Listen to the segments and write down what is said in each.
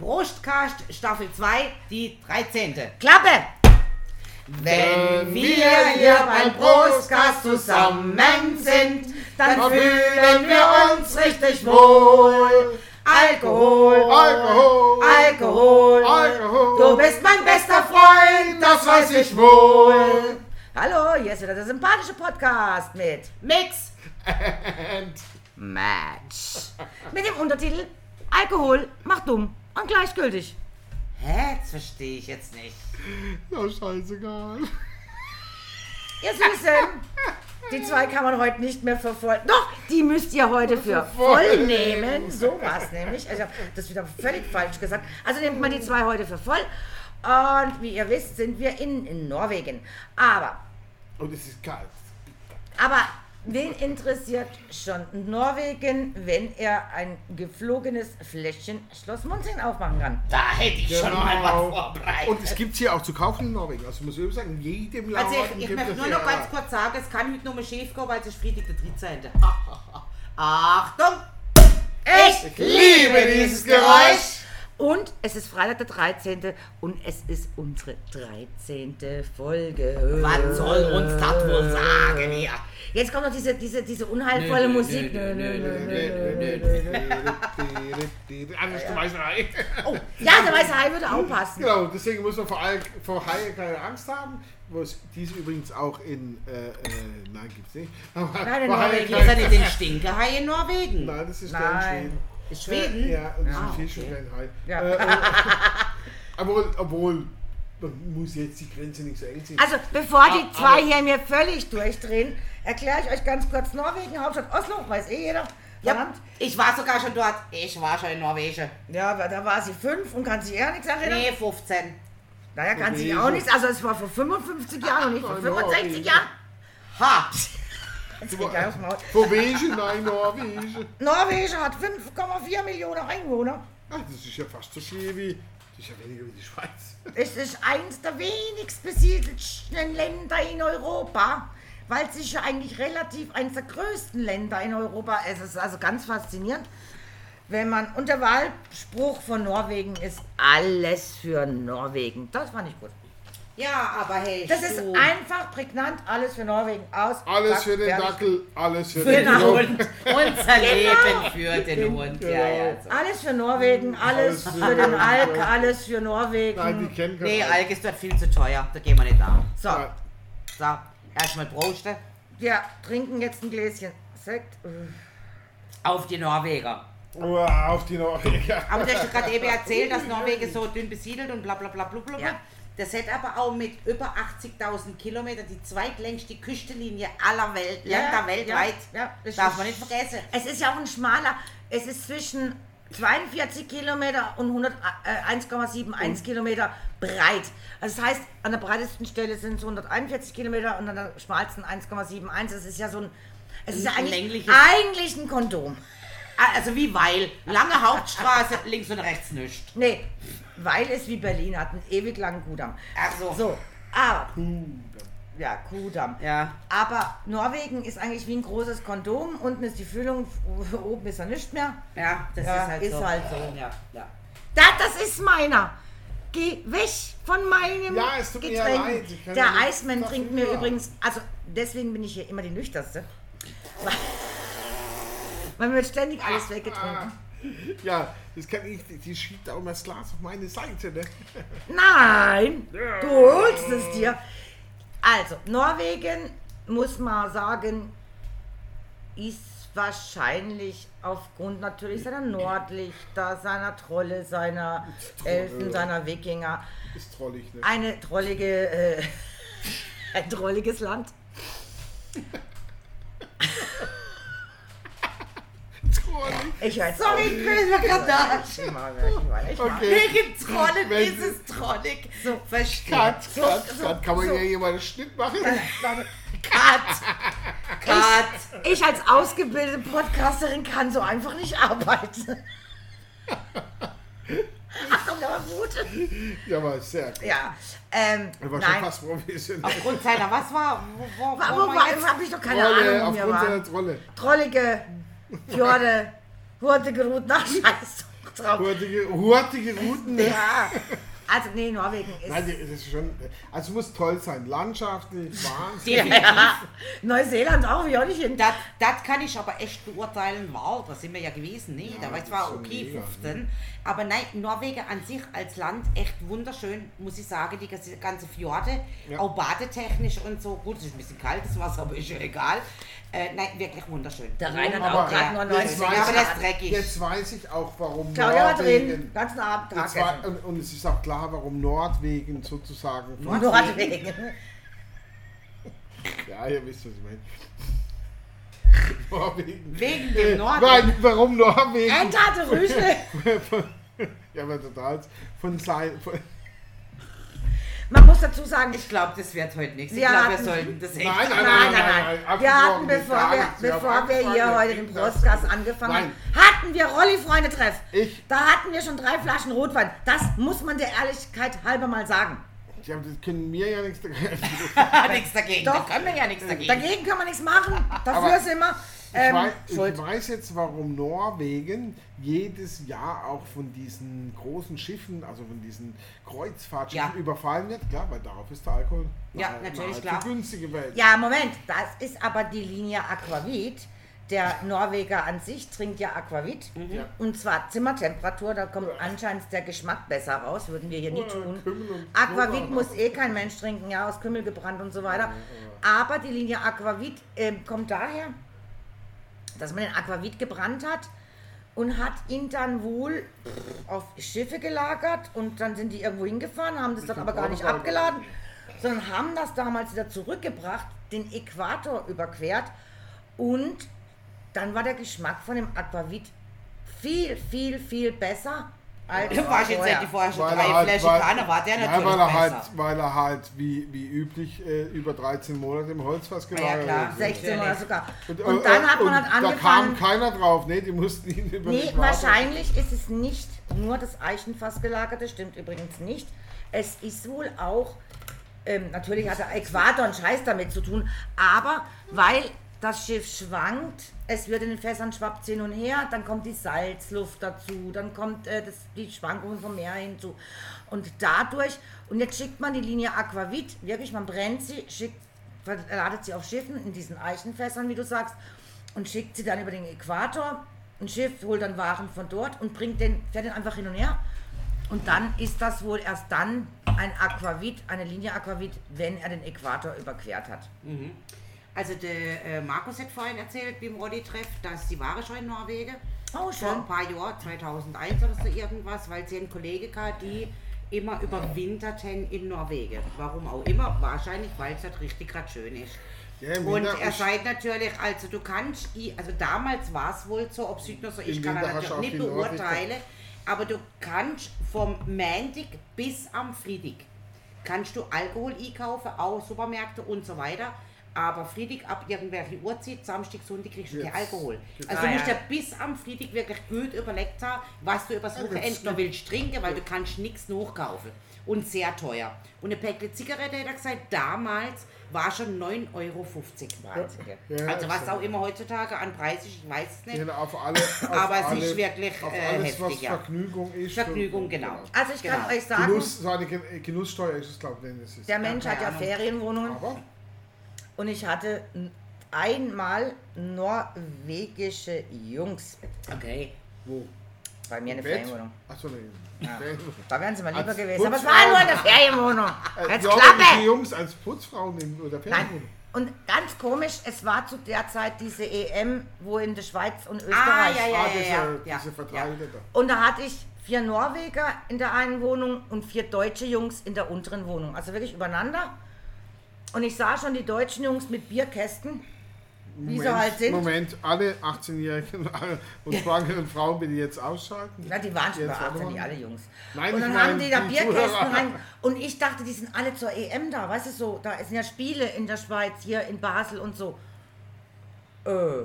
Brustkast Staffel 2, die 13. Klappe! Wenn wir hier beim Brustkast zusammen sind, dann fühlen wir uns richtig wohl. Alkohol, Alkohol, Alkohol, Alkohol. du bist mein bester Freund, das weiß ich wohl. Hallo, hier ist wieder der sympathische Podcast mit Mix, And Match. Mit dem Untertitel Alkohol macht dumm und gleichgültig. hä, das verstehe ich jetzt nicht. ja, scheißegal. Ihr Süßen, die zwei kann man heute nicht mehr verfolgen. Doch, die müsst ihr heute für voll nehmen. So war es nämlich. Ich habe das wieder völlig falsch gesagt. Also nehmt man die zwei heute für voll. Und wie ihr wisst, sind wir in, in Norwegen. Aber Und es ist kalt. Aber wen interessiert schon Norwegen, wenn er ein geflogenes Fläschchen Schloss Munzing aufmachen kann? Da hätte ich schon mal was vorbereitet. Und es gibt hier auch zu kaufen in Norwegen. Also muss ich sagen, in jedem Laden Also ich, ich möchte es nur noch ganz kurz sagen, es kann heute nur mal schief gehen, weil es ist Freitag der 13. Achtung! Ich liebe dieses Geräusch. Und es ist Freitag der 13. und es ist unsere 13. Folge. Was soll uns das wohl sagen hier? Jetzt kommt noch diese, diese, diese unheilvolle Musik. Nö, nö, nö, nö, Hai. Oh, ja, der weiße Hai würde auch passen. Genau, deswegen muss man vor, All- vor Haie keine Angst haben. Wo es diese übrigens auch in. Äh, äh, nein, gibt's nicht. Aber Nein, in Norwegen. Ist keine- nicht den Stinkehai in Norwegen. Nein, das ist der Nein. in Schweden. Ist Schweden? Äh, ja, und das Ah, viel okay. schon kein Hai. Ja. Äh, äh, obwohl, obwohl, man muss jetzt die Grenze nicht so eng ziehen. Also, bevor die Ah, zwei hier mir völlig durchdrehen, erkläre ich euch ganz kurz Norwegen, Hauptstadt Oslo, weiß eh jeder. Ja, ich war sogar schon dort. Ich war schon in Norwegen. Ja, aber da war sie fünf und kann sich eher nichts erinnern. Nee, 15. Naja, kann sich Norwegen. auch nichts. Also, es war vor 55 Jahren und nicht vor Ah, 65 Norwegen. Jahren. Ha! Maul. Norwegen, nein, Norwegen. Norwegen hat 5,4 Millionen Einwohner. Ach, das ist ja fast so viel wie. Das ist ja weniger wie die Schweiz. Es ist eins der wenigst besiedelten Länder in Europa, weil es ist ja eigentlich relativ eines der größten Länder in Europa. Es ist also ganz faszinierend, wenn man. Und der Wahlspruch von Norwegen ist alles für Norwegen. Das fand ich gut. Ja, aber hey, Das ist du. einfach prägnant, alles für Norwegen aus. Alles Zack, für den. Dackel, alles für, für den den Hund. Hund. Unser Leben für den Hund. Ja, ja. So. Alles für Norwegen, alles Alles für für den. Alk, alles für Norwegen. Nein, die kennen keinen Nee, Alk. Ist dort viel zu teuer. Da gehen wir nicht da. so, Ja. So, erstmal Proste wir trinken jetzt ein Gläschen Sekt. auf die Norweger. Uah, auf die Norweger. Aber du hast gerade eben erzählt, dass Norwegen so dünn besiedelt und bla bla bla bla bla. Ja. Das hat aber auch mit über 80.000 Kilometern die zweitlängste Küstenlinie aller Welt, Länder weltweit. Ja, ja, das Darf man nicht vergessen. Es ist ja auch ein schmaler, es ist zwischen 42 Kilometer und 100, äh, 1,71 Kilometer breit. Also das heißt, an der breitesten Stelle sind es 141 Kilometer und an der schmalsten 1,71. Das ist ja so ein, es ist ja eigentlich, eigentlich ein Kondom. Ah, Also wie Weil. Lange Hauptstraße, links und rechts nichts. Nee, weil es wie Berlin hat, einen ewig langen Kudamm. Ach so. So, aber, ja, Kudamm. Ja. Aber Norwegen ist eigentlich wie ein großes Kondom. Unten ist die Füllung, oben ist er nicht mehr. Ja, das Ja, ist halt ist so. halt so. Ja, ja. Da, das ist meiner. Geh weg von meinem Ja, es tut mir Getränk. leid, ich kann Der Eismann trinkt mir übrigens, also deswegen bin ich hier immer die nüchternste. Weil- mir wird ständig alles weggetrunken. Ja, das kann ich. Die schiebt auch mal das Glas auf meine Seite, ne? Nein, du holst es dir. Also, Norwegen, muss man sagen, ist wahrscheinlich aufgrund natürlich seiner Nordlichter, seiner Trolle, seiner Elfen, seiner Wikinger Ist trollig, ne? eine trollige, äh, ein trolliges Land. Trollig. Ich weiß Sorry, ich bin da. Ich mag, ich mag, ich mag. Okay. Wegen Trollen Wenn- ist es trollig. So. Verstehe. Cut, cut, so, cut. Kann man so. hier jemand einen Schnitt machen? Warte. Cut. Cut. Ich als ausgebildete Podcasterin kann so einfach nicht arbeiten. Ach komm, der war gut. Ja, aber sehr gut. Ja, ähm, Er war schon nein. fast professionell. Aufgrund seiner, was war? Wo, wo, wo Wo war war, jetzt? hab ich doch keine Trolle, Ahnung, aufgrund seiner Trolle. Trollige Fjorde, Hurtigrut nach Scheiß. drauf. Hurtige, hurtige Routen. Ja, also nee, Norwegen ist... Nein, das ist schon, also es muss toll sein. Landschaftlich, Wahnsinn. Definitiv. ja, Neuseeland auch, wie auch nicht hin. Das, das kann ich aber echt beurteilen, war, da sind wir ja gewesen, ne? da war das zwar okay, mega, 15, aber nein, Norwegen an sich als Land echt wunderschön, muss ich sagen, die ganze- ganze Fjorde, Ja. auch badetechnisch und so, gut, es ist ein bisschen kaltes Wasser, aber ist ja egal, äh, nein, wirklich wunderschön. Der Rhein hat Aber auch gerade nur jetzt 90 weiß, aber das ist dreckig. jetzt weiß ich auch, warum Claudia war drin, Norwegen... ganzen Abend war, und, und es ist auch klar, warum Nordwegen sozusagen... von- Norwegen. Ja, ihr wisst, was ich meine. Norwegen. Wegen dem Norden. Nein, warum Norwegen? Entate Rüschle. ja, aber total. Von sein. Von, Man muss dazu sagen, Ich glaube, das wird heute nichts. Ich Wir glaube, wir hatten- sollten das echt Nein, nein, Nein, nein, nein. Wir hatten, bevor wir. Wir bevor wir hier heute den Brustgas angefangen haben, hatten wir Rolli-Freunde-Treff. Ich- Da hatten wir schon drei Flaschen Rotwein. Das muss man der Ehrlichkeit halber mal sagen. Ja, das können mir ja nichts dagegen. nichts dagegen. Doch. Da können wir ja nichts dagegen. Dagegen kann man nichts machen. Dafür Aber sind wir Ich, ähm, weiß, ich schuld. weiß jetzt, warum Norwegen jedes Jahr auch von diesen großen Schiffen, also von diesen Kreuzfahrtschiffen Ja. überfallen wird. Klar, weil darauf ist der Alkohol Ja, nahe- natürlich, nahezu klar. günstige Welt. Ja, Moment. Das ist aber die Linie Aquavit. Der Norweger an sich trinkt ja Aquavit. Ja. Und zwar Zimmertemperatur, da kommt anscheinend der Geschmack besser raus, würden wir hier nie Äh, tun. Aquavit muss eh kein Mensch trinken, ja, aus Kümmel gebrannt und so weiter. Aber die Linie Aquavit ähm, kommt daher, dass man den Aquavit gebrannt hat und hat ihn dann wohl auf Schiffe gelagert und dann sind die irgendwo hingefahren, haben das dort aber gar nicht abgeladen, sondern haben das damals wieder zurückgebracht, den Äquator überquert und dann war der Geschmack von dem Aquavit viel, viel, viel besser als warst jetzt vorher. hätte vorher schon Weil drei er halt, Flaschen weil, Kanne, war der ja, natürlich weil er besser. halt, weil er halt wie, wie üblich äh, über 13 Monate im Holzfass ja, gelagert klar. wird. 16 oder sogar. Und, Und dann äh, hat man halt Da kam angefangen. keiner drauf, ne? Die mussten ihn über Nee, die wahrscheinlich ist es nicht nur das Eichenfass gelagerte, stimmt übrigens nicht. Es ist wohl auch, ähm, natürlich hat der Äquator einen Scheiß damit zu tun, aber weil das Schiff schwankt, es wird in den Fässern schwappt hin und her, dann kommt die Salzluft dazu, dann kommt äh, das, die Schwankungen vom Meer hinzu. Und dadurch, und jetzt schickt man die Linie Aquavit, wirklich, man brennt sie, schickt, ladet sie auf Schiffen in diesen Eichenfässern, wie du sagst, und schickt sie dann über den Äquator. Ein Schiff holt dann Waren von dort und bringt den, fährt den einfach hin und her. Und dann ist das wohl erst dann ein Aquavit, eine Linie Aquavit, wenn er den Äquator überquert hat. Also der äh, Markus hat vorhin erzählt beim Roddy-Treff, dass die Ware schon in Norwegen. Oh, Vor schön. ein paar Jahren, 2001 oder so irgendwas, weil sie einen Kollege hatte, die immer überwinterten in Norwegen. Warum auch immer, wahrscheinlich, weil es dort richtig gerade schön ist. Ja, Und er sagt natürlich, also du kannst, i- also damals war es wohl so, ob es heute noch so ist, Im kann er natürlich nicht beurteilen, aber du kannst vom Montag bis am Freitag kannst du Alkohol einkaufen, auch Supermärkte und so weiter. Aber Freitag ab irgendwelche Uhrzeit, Samstag, Sonntag kriegst du keinen Jetzt. Alkohol. Also du Ah, musst ja. ja bis am Freitag wirklich gut überlegt haben, was du übers Wochenende noch willst trinken, weil du kannst nichts nachkaufen. Und sehr teuer. Und eine Päckle Zigarette, hat er gesagt, damals war schon 9,50 Euro. Ja, Also was auch immer heutzutage an Preis ist, ich weiß es nicht. Ja, auf alle, auf Aber es alle, ist wirklich, auf äh, alles, was heftig, ja. Vergnügung ist. Vergnügung, genau. Also ich kann Genau. euch sagen, Genuss, so eine Gen- Genusssteuer ist es, glaube ich, es der Mensch hat ja Ahnung. Ferienwohnungen Aber und ich hatte einmal norwegische Jungs Okay. wo? bei mir in der Bett? Ferienwohnung. Achso, nee. Da wären sie mal lieber Als gewesen. Aber es war nur in der Ferienwohnung. Äh, Jetzt norwegische Klappe! Jungs als Putzfrauen in, oder Nein. Ferienwohnung. Und ganz komisch, es war zu der Zeit diese EM, wo in der Schweiz und Österreich. Ah, ja, ja, ah, ja, diese, ja, ja, diese da. Und da hatte ich vier Norweger in der einen Wohnung und vier deutsche Jungs in der unteren Wohnung. Also wirklich übereinander. Und ich sah schon die deutschen Jungs mit Bierkästen, wie sie halt sind. Moment, alle 18-Jährigen und schwangeren Frauen bitte jetzt ausschalten. Na, die waren schon bei Jetzt 18, warte die alle Jungs. Nein, und dann haben die da die Bierkästen rein. Und ich dachte, die sind alle zur EM da. Weißt du so, da sind ja Spiele in der Schweiz, hier in Basel und so. Äh,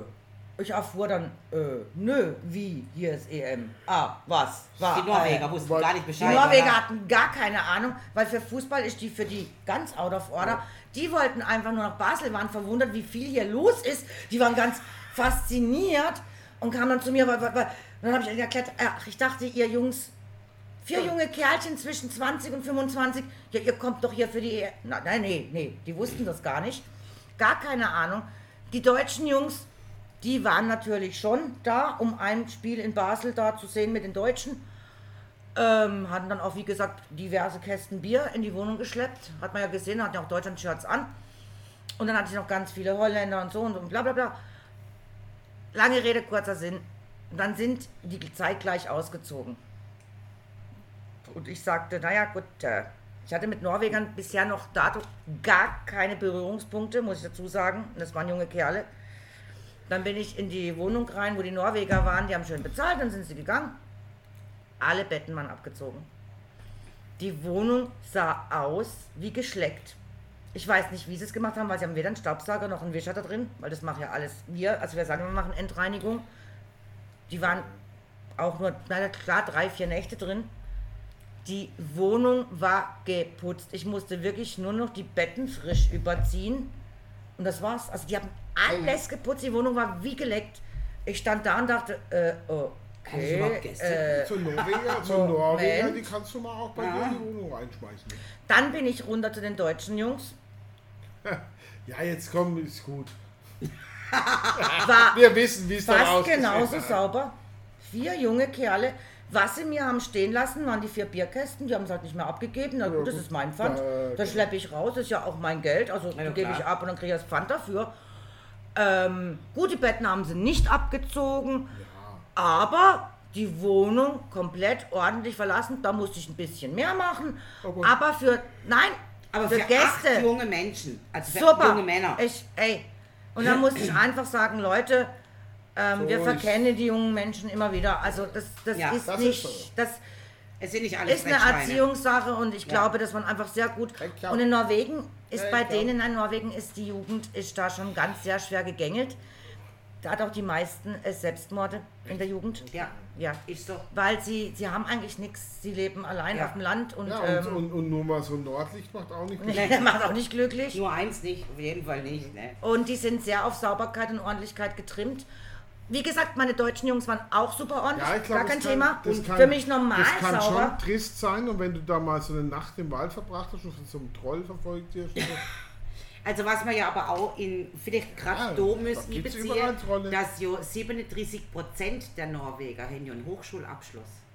ich erfuhr dann, äh, nö, wie, hier ist EM. Ah, was? War, Die Norweger äh, wussten weil- gar nicht Die Bescheid. Norweger oder? hatten gar keine Ahnung, weil für Fußball ist die für die ganz out of order. Die wollten einfach nur nach Basel, waren verwundert, wie viel hier los ist. Die waren ganz fasziniert und kamen dann zu mir, weil, weil, weil dann habe ich ihnen erklärt, ach, ich dachte, ihr Jungs, vier junge Kerlchen zwischen 20 und 25, ja, ihr kommt doch hier für die... E Na, nein, nee, nee, die wussten das gar nicht. Gar keine Ahnung. Die deutschen Jungs, die waren natürlich schon da, um ein Spiel in Basel da zu sehen mit den Deutschen. Ähm, hatten dann auch, wie gesagt, diverse Kästen Bier in die Wohnung geschleppt. Hat man ja gesehen, hatten ja auch Deutschland-Shirts an. Und dann hatte ich noch ganz viele Holländer und so und, und bla bla bla. Lange Rede, kurzer Sinn. Und dann sind die zeitgleich ausgezogen. Und ich sagte, naja gut, äh, ich hatte mit Norwegern bisher noch dato gar keine Berührungspunkte, muss ich dazu sagen. Das waren junge Kerle. Dann bin ich in die Wohnung rein, wo die Norweger waren. Die haben schön bezahlt, dann sind sie gegangen. Alle Betten waren abgezogen. Die Wohnung sah aus wie geschleckt. Ich weiß nicht, wie sie es gemacht haben, weil sie haben weder einen Staubsauger noch einen Wischer da drin, weil das machen ja alles wir. Also wir sagen, wir machen Endreinigung. Die waren auch nur, na klar, drei, vier Nächte drin. Die Wohnung war geputzt. Ich musste wirklich nur noch die Betten frisch überziehen. Und das war's. Also die haben alles geputzt. Die Wohnung war wie geleckt. Ich stand da und dachte, äh, Kann ich überhaupt okay. Gäste? Äh, So Norweger, Moment. Norweger, die kannst du mal auch bei Ja. dir in die Wohnung reinschmeißen. dann bin ich runter zu den deutschen Jungs. Ja, jetzt komm, ist gut. War Wir wissen, wie es da fast aussieht. genauso sauber. Vier junge Kerle. Was sie mir haben stehen lassen, waren die vier Bierkästen. Die haben es halt nicht mehr abgegeben. Na gut, das ist mein Pfand. Das schleppe ich raus. Das ist ja auch mein Geld. Also Ja, gebe ich ab und dann kriege ich das Pfand dafür. Ähm, gute Betten haben sie nicht abgezogen. Aber die Wohnung komplett ordentlich verlassen. Da musste ich ein bisschen mehr machen. Aber- Aber für, nein, Aber für, für Gäste. acht junge Menschen, also für Super. junge Männer. Ich, ey. Und dann musste ich einfach sagen, Leute, ähm, So, wir verkennen die jungen Menschen immer wieder. Also das, das Ja, ist das ist nicht, so. das Es sind nicht alles ist eine. Erziehungssache und ich Ja. glaube, dass man einfach sehr gut. Und in Norwegen ist Ja, bei denen, in Norwegen ist die Jugend ist da schon ganz sehr schwer gegängelt. Da hat auch die meisten äh, Selbstmorde in der Jugend. Ja, Ja. ist so. Weil sie, sie haben eigentlich nichts, sie leben allein Ja. auf dem Land und, Ja, und, ähm, und, und nur mal so ein Nordlicht macht auch nicht der macht auch nicht glücklich. Nur eins nicht, auf jeden Fall nicht. Ne? Und die sind sehr auf Sauberkeit und Ordentlichkeit getrimmt. Wie gesagt, meine deutschen Jungs waren auch super ordentlich, Ja, ich glaube, gar kein kann, Thema. Das Und kann, für mich normal Das kann sauber. schon trist sein und wenn du da mal so eine Nacht im Wald verbracht hast und von so einem Troll verfolgt wirst. Also was man ja aber auch in, vielleicht gerade Ja, da da müssen gibt's beziehen, dass ja 37 Prozent der Norweger haben ja einen Hochschulabschluss.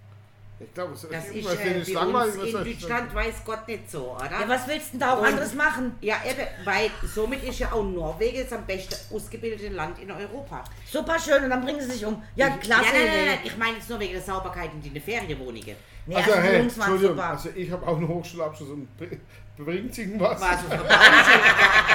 Ich glaube, es Das ist irgendwas, äh, ist bei langweilig. uns was in Deutschland weiß Gott nicht so, oder? Ja, was willst du denn da auch Und- anderes machen? Ja, eben, weil somit ist ja auch Norwegen das am besten ausgebildete Land in Europa. Super schön und dann bringen sie sich um. Ja, klasse. Ja, nein, nein, nein, ich meine jetzt nur wegen der Sauberkeit in den Ferienwohnungen. Nee, Also, also die hey, Entschuldigung, super. also ich habe auch einen Hochschulabschluss und br- bringt irgendwas. Was?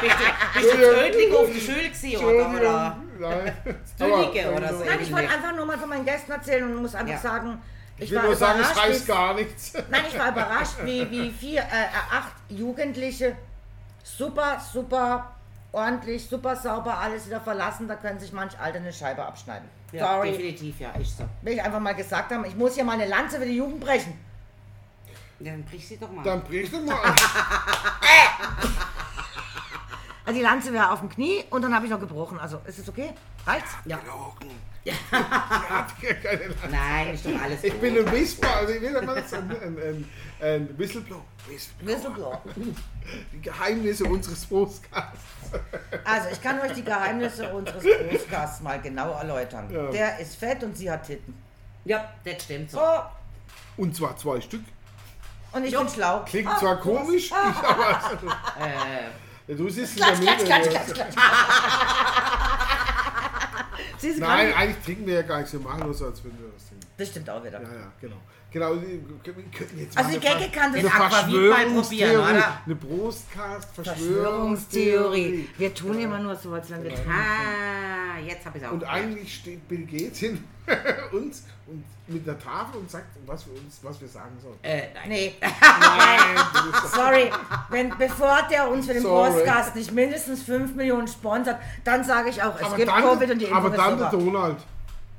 Bist du, bist du Tödling auf der Schule gewesen, oder? oder? Nein. Aber- oder so. Nein, ich wollte einfach nur mal von meinen Gästen erzählen und muss einfach Ja. sagen, ich, Ich will war nur sagen, es überrascht, heißt gar nichts. Nein, ich war überrascht, wie, wie vier, äh, acht Jugendliche super, super ordentlich, super sauber alles wieder verlassen. Da können sich manch Alte eine Scheibe abschneiden. Ja, Sorry, definitiv, ja, ist so. will ich einfach mal gesagt haben. Ich muss hier mal eine Lanze für die Jugend brechen. Ja, Dann brich sie doch mal. Dann brich doch mal. Die Lanze wäre auf dem Knie und dann habe ich noch gebrochen. Also ist es okay? Reicht's? Ja. Keine Nein, ist doch alles Ich gut. bin ein Whisper, also ich will mal das ein, ein, ein, ein Whistleblower. Whistleblower. Die Geheimnisse unseres Podcasts. Also ich kann euch die Geheimnisse unseres Podcasts mal genau erläutern. Ja. Der ist fett und sie hat Titten. Ja, das stimmt so. Oh, Und zwar zwei Stück. und ich bin schlau. Klingt Ah, zwar komisch, ich aber. Äh, Du siehst Klatsch, klatsch, klatsch, klatsch, klatsch. Nein, eigentlich trinken wir ja gar nichts. Wir machen nur so, als würden wir das trinken. Das stimmt auch wieder. Ja, ja, genau. Genau, wir könnten jetzt Also mal die eine Gecke kann das eine Aquavit mal probieren, oder? eine Brustcast, Verschwörungstheorie. Verschwörungstheorie. Wir tun immer nur so, als wenn wir trinken. ah, jetzt habe ich es auch. Und eigentlich steht Bill Gates hin uns und mit einer Tafel und sagt, was wir uns, was wir sagen sollen. Äh, nein. Nee, Nein, sorry. Wenn, bevor der uns für den. Podcast nicht mindestens 5 Millionen sponsert, dann sage ich auch, es aber gibt dann, Covid und die Impfung aber dann der. Donald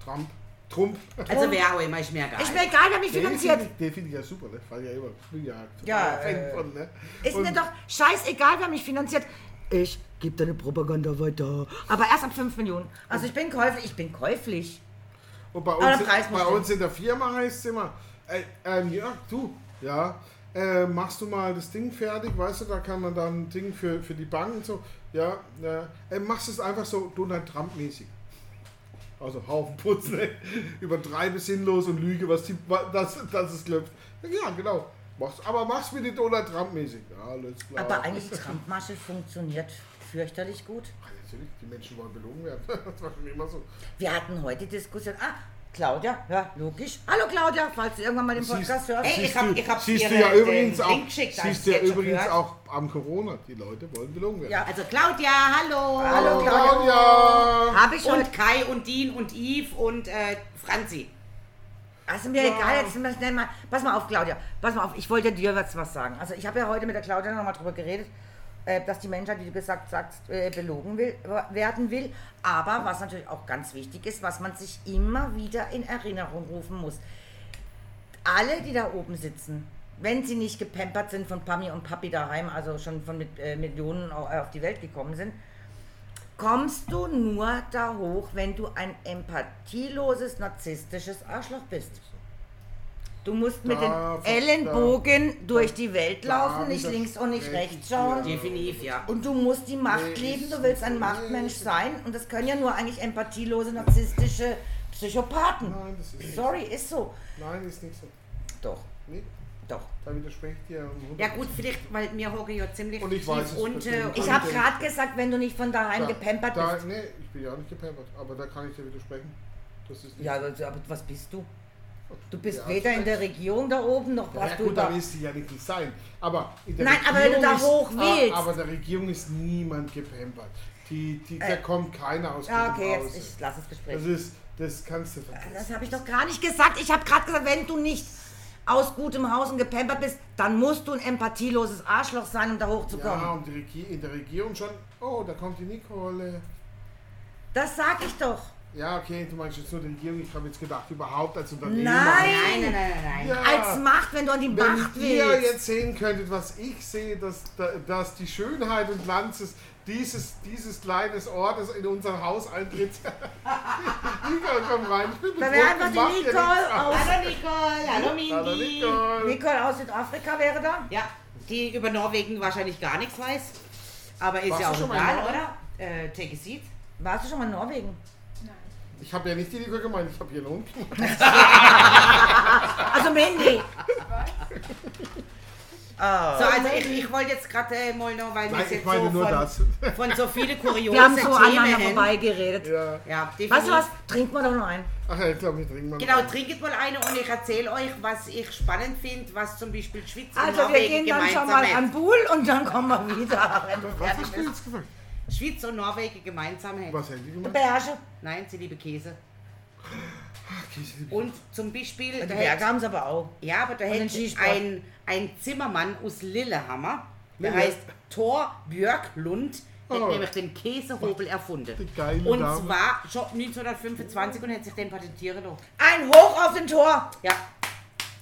Trump. Trump. Also wer auch immer, ist mir egal. Ist mir egal, wer mich Den finanziert. finde ich, den finde ich ja super, ne? Weil ja immer, bin ja, Ja, Fan äh, von, ne? Ist Und- mir doch scheißegal, wer mich finanziert. Ich gebe deine Propaganda weiter. Aber erst ab 5 Millionen. Also ich bin käuflich. Ich bin käuflich. Und bei uns, bei uns in der Firma heißt es immer, ey, ähm, Jörg, du, ja, äh, machst du mal das Ding fertig, weißt du, da kann man dann ein Ding für, für die Bank und so, ja, äh, äh, machst es einfach so Donald Trump-mäßig. Also Haufen Putz, ne? übertreibe sinnlos und lüge, was die, dass, dass es klappt. Ja, genau. Mach's, aber mach's wie die Donald Trump-mäßig. Ja, alles klar. Aber eigentlich die Trump-Masche funktioniert fürchterlich gut. Ach, Natürlich, die Menschen wollen belogen werden. Das war schon immer so. Wir hatten heute Diskussion. Ah, Claudia, ja, logisch. Hallo Claudia, falls du irgendwann mal den Podcast hörst. Ey, ich Siehst hab- du- ich hab siehst du ja übrigens auch, siehst du ja übrigens auch am Corona. Die Leute wollen belogen werden. Ja, Also Claudia, hallo. Hallo, Claudia! habe ich heute. Und Kai und Dean und Yves und äh, Franzi. Also mir Ja. egal, jetzt mal schnell mal. Pass mal auf, Claudia. Pass mal auf, ich wollte dir was, was sagen. Also ich habe ja heute mit der Claudia nochmal drüber geredet, dass die Menschheit, wie du gesagt sagst, äh, belogen will, werden will. Aber was natürlich auch ganz wichtig ist, was man sich immer wieder in Erinnerung rufen muss. Alle, die da oben sitzen, wenn sie nicht gepampert sind von Pami und Papi daheim, also schon von mit, äh, Millionen au- auf die Welt gekommen sind, kommst du nur da hoch, wenn du ein empathieloses, narzisstisches Arschloch bist. Du musst mit den Da- Ellenbogen durch die Welt da laufen, nicht links und nicht rechts schauen. Definitiv, ja. Und du musst die Macht Nee, leben, du willst ein Machtmensch sein. Und das können ja nur eigentlich empathielose, narzisstische Psychopathen. Nein, das ist nicht Sorry, ist so. Nein, ist nicht so. Doch, Nee, doch. da widerspreche ich dir. um 100%. Ja gut, vielleicht, weil wir hocken ja ziemlich Und ich weiß unter. bestimmt. Ich Und habe gerade gesagt, wenn du nicht von daheim Da- gepampert da, bist. Nee, ich bin ja auch nicht gepampert, aber da kann ich dir widersprechen. Das ist nicht Ja, so. also, aber was bist du? Du bist Ja, weder in der. Regierung da oben, noch Ja, was du gut, da... da willst du ja nicht sein. Aber in der Nein, aber wenn du da ist, hoch willst. Aber der Regierung ist niemand gepampert. Die, die, da Äh. kommt keiner aus Ja, gutem okay, jetzt, ich lasse das Gespräch. Das ist, das kannst du vergessen. Das habe ich doch gar nicht gesagt. Ich habe gerade gesagt, wenn du nicht aus gutem Haus und gepampert bist, dann musst du ein empathieloses Arschloch sein, um da hochzukommen. Ja, und in der Regierung schon, oh, da kommt die Nicole. Das sag ich doch. Ja, okay, du meinst jetzt nur die Regierung. Ich habe jetzt gedacht, überhaupt als Unternehmen. Nein. Nein, nein, nein, nein. Ja. Als Macht, wenn du an die Macht Wenn ihr willst. jetzt sehen könntet, was ich sehe, dass, dass die Schönheit und Glanzes dieses, dieses kleines Ortes in unser Haus eintritt. Nicole, komm rein. Ich bin Da wäre einfach die. Nicole aus, Hallo Nicole, hallo Mindy. Hallo Nicole. Nicole aus Südafrika wäre da. Ja, die über Norwegen wahrscheinlich gar nichts weiß. Aber ist Warst ja auch schon mal in egal, oder? Äh, take a seat. Warst du schon mal in Norwegen? Ich habe ja nicht die Nicole gemeint, ich habe hier einen Hund. Also Mandy. So, also ich, ich wollte jetzt gerade äh, mal noch, weil wir Nein, ich jetzt meine so nur von, das. von so viele kuriose Wir haben so Themen aneinander hin. vorbeigeredet. Ja. Ja, definitiv. Weißt du was? Trinken wir doch noch einen. Ach ja, ich glaube, wir trinken mal. Genau, trinket mal eine und ich erzähle euch, was ich spannend finde, was zum Beispiel Schweiz und Also wir Norwegen gehen dann schon gemeinsam mal hat. an Pool und dann kommen wir wieder. Wenn du Was fertig hast du bist. jetzt gesagt? Schweiz und Norwegen gemeinsam hat. Was haben die gemacht? Berge. Nein, sie liebe Käse. Käse. Und zum Beispiel, Die da Berge haben sie aber auch. ja, aber da hätte ein, ein Zimmermann aus Lillehammer, der Lille. heißt Thor Björklund, der Oh. hat nämlich den Käsehobel erfunden. Die geile Und Dame. zwar schon 1925 und hat sich den patentieren lassen. Ein Hoch auf den Tor. Ja.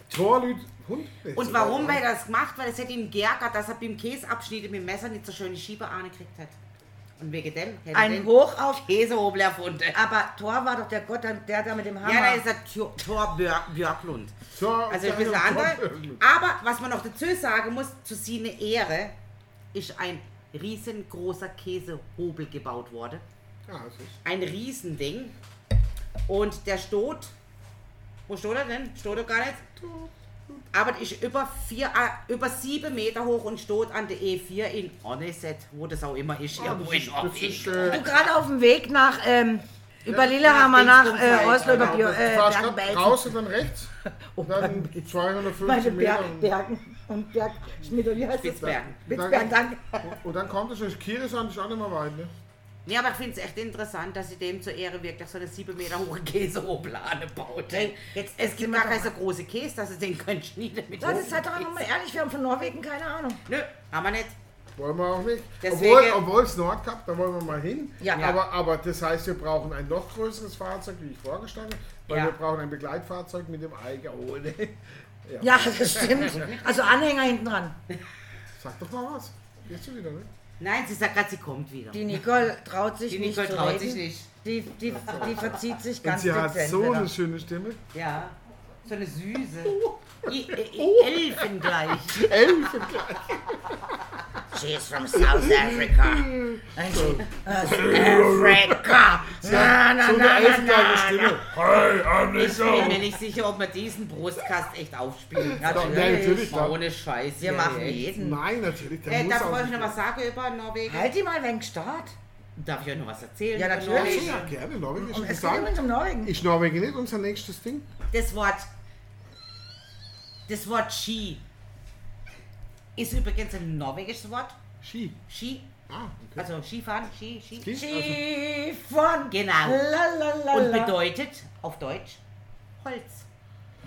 Torlüt, Hund. Und warum hat er das gemacht? Weil es hätte ihm geärgert, dass er beim Käseabschnitt mit dem Messer nicht so schöne Schiebeahne gekriegt hat. Und wegen dem hätte Ein Hoch auf. Käsehobel erfunden. Aber Thor war doch der Gott, der, da mit dem Hammer. Ja, da ist der Thor- Thor Björk, Björklund. Tor, Also ein bisschen anders. Aber was man noch dazu sagen muss, zu seiner Ehre ist ein riesengroßer Käsehobel gebaut worden. Ja, das ist. Ein Riesending. Und der steht, wo steht er denn? Steht er gar nicht? Aber ist über, vier, äh, über sieben Meter hoch und steht an der E4 in Onneset, wo das auch immer ist. Ja, wo in äh, du gerade auf dem Weg nach ähm, über Lillehammer nach äh, Oslo über genau. Bio, Du äh, raus und dann rechts. Und dann 250 Meine Meter. Berg, Bergen und Berg, Schmidt, wie heißt das? Spitzbergen. Spitzbergen, danke. Und, und dann kommt es, das Kieresand ist auch nicht mehr weit, ne? Nee, aber ich finde es echt interessant, dass sie dem zur Ehre wirklich so eine sieben Meter hohe Käsehobel anbaut. Hey, jetzt es gibt gar keine so große Käse, dass sie den können schneiden mit Das ist halt doch einfach mal ehrlich, wir haben von Norwegen keine Ahnung. Nö, haben wir nicht. Wollen wir auch nicht. Deswegen- Obwohl, es Nordkap, da wollen wir mal hin. Ja. Aber, aber das heißt, wir brauchen ein noch größeres Fahrzeug, wie ich vorgeschlagen habe. Weil Ja. wir brauchen ein Begleitfahrzeug mit dem Eiger ohne. Ja, das stimmt. Also Anhänger hinten dran. Sag doch mal was. Gehst du wieder, ne? Nein, sie sagt gerade, sie kommt wieder. Die Nicole traut sich Die nicht Nicole zu traut reden. sich nicht. Die, die, die verzieht sich Und ganz sie hat dezent so wieder. eine schöne Stimme. Ja, so eine süße. I, I, Oh. I, Elfen gleich. Elfen She's from South Africa. And she, uh, Africa. Na, na, So eine na, na, elfengeile na, Stimme. Ich bin mir nicht sicher, ob wir diesen Brustkast echt aufspielen. na. Ja, natürlich. Da, ohne Scheiß. Wir ja, machen echt. jeden. nein, natürlich. Der Äh, muss darf ich noch was sagen über Norwegen? Halt die mal wenn Start. Darf ich euch noch was erzählen? Ja, natürlich. Ja, gerne, Norwegen. Ich es geht übrigens um Norwegen. ist Norwegen nicht unser nächstes Ding? Das Wort das Wort Ski ist übrigens ein norwegisches Wort. Ski. Ski, Ah, okay. also Skifahren, Ski, Ski. Ski? Skifahren. Genau. La, la, la, Und bedeutet auf Deutsch Holz.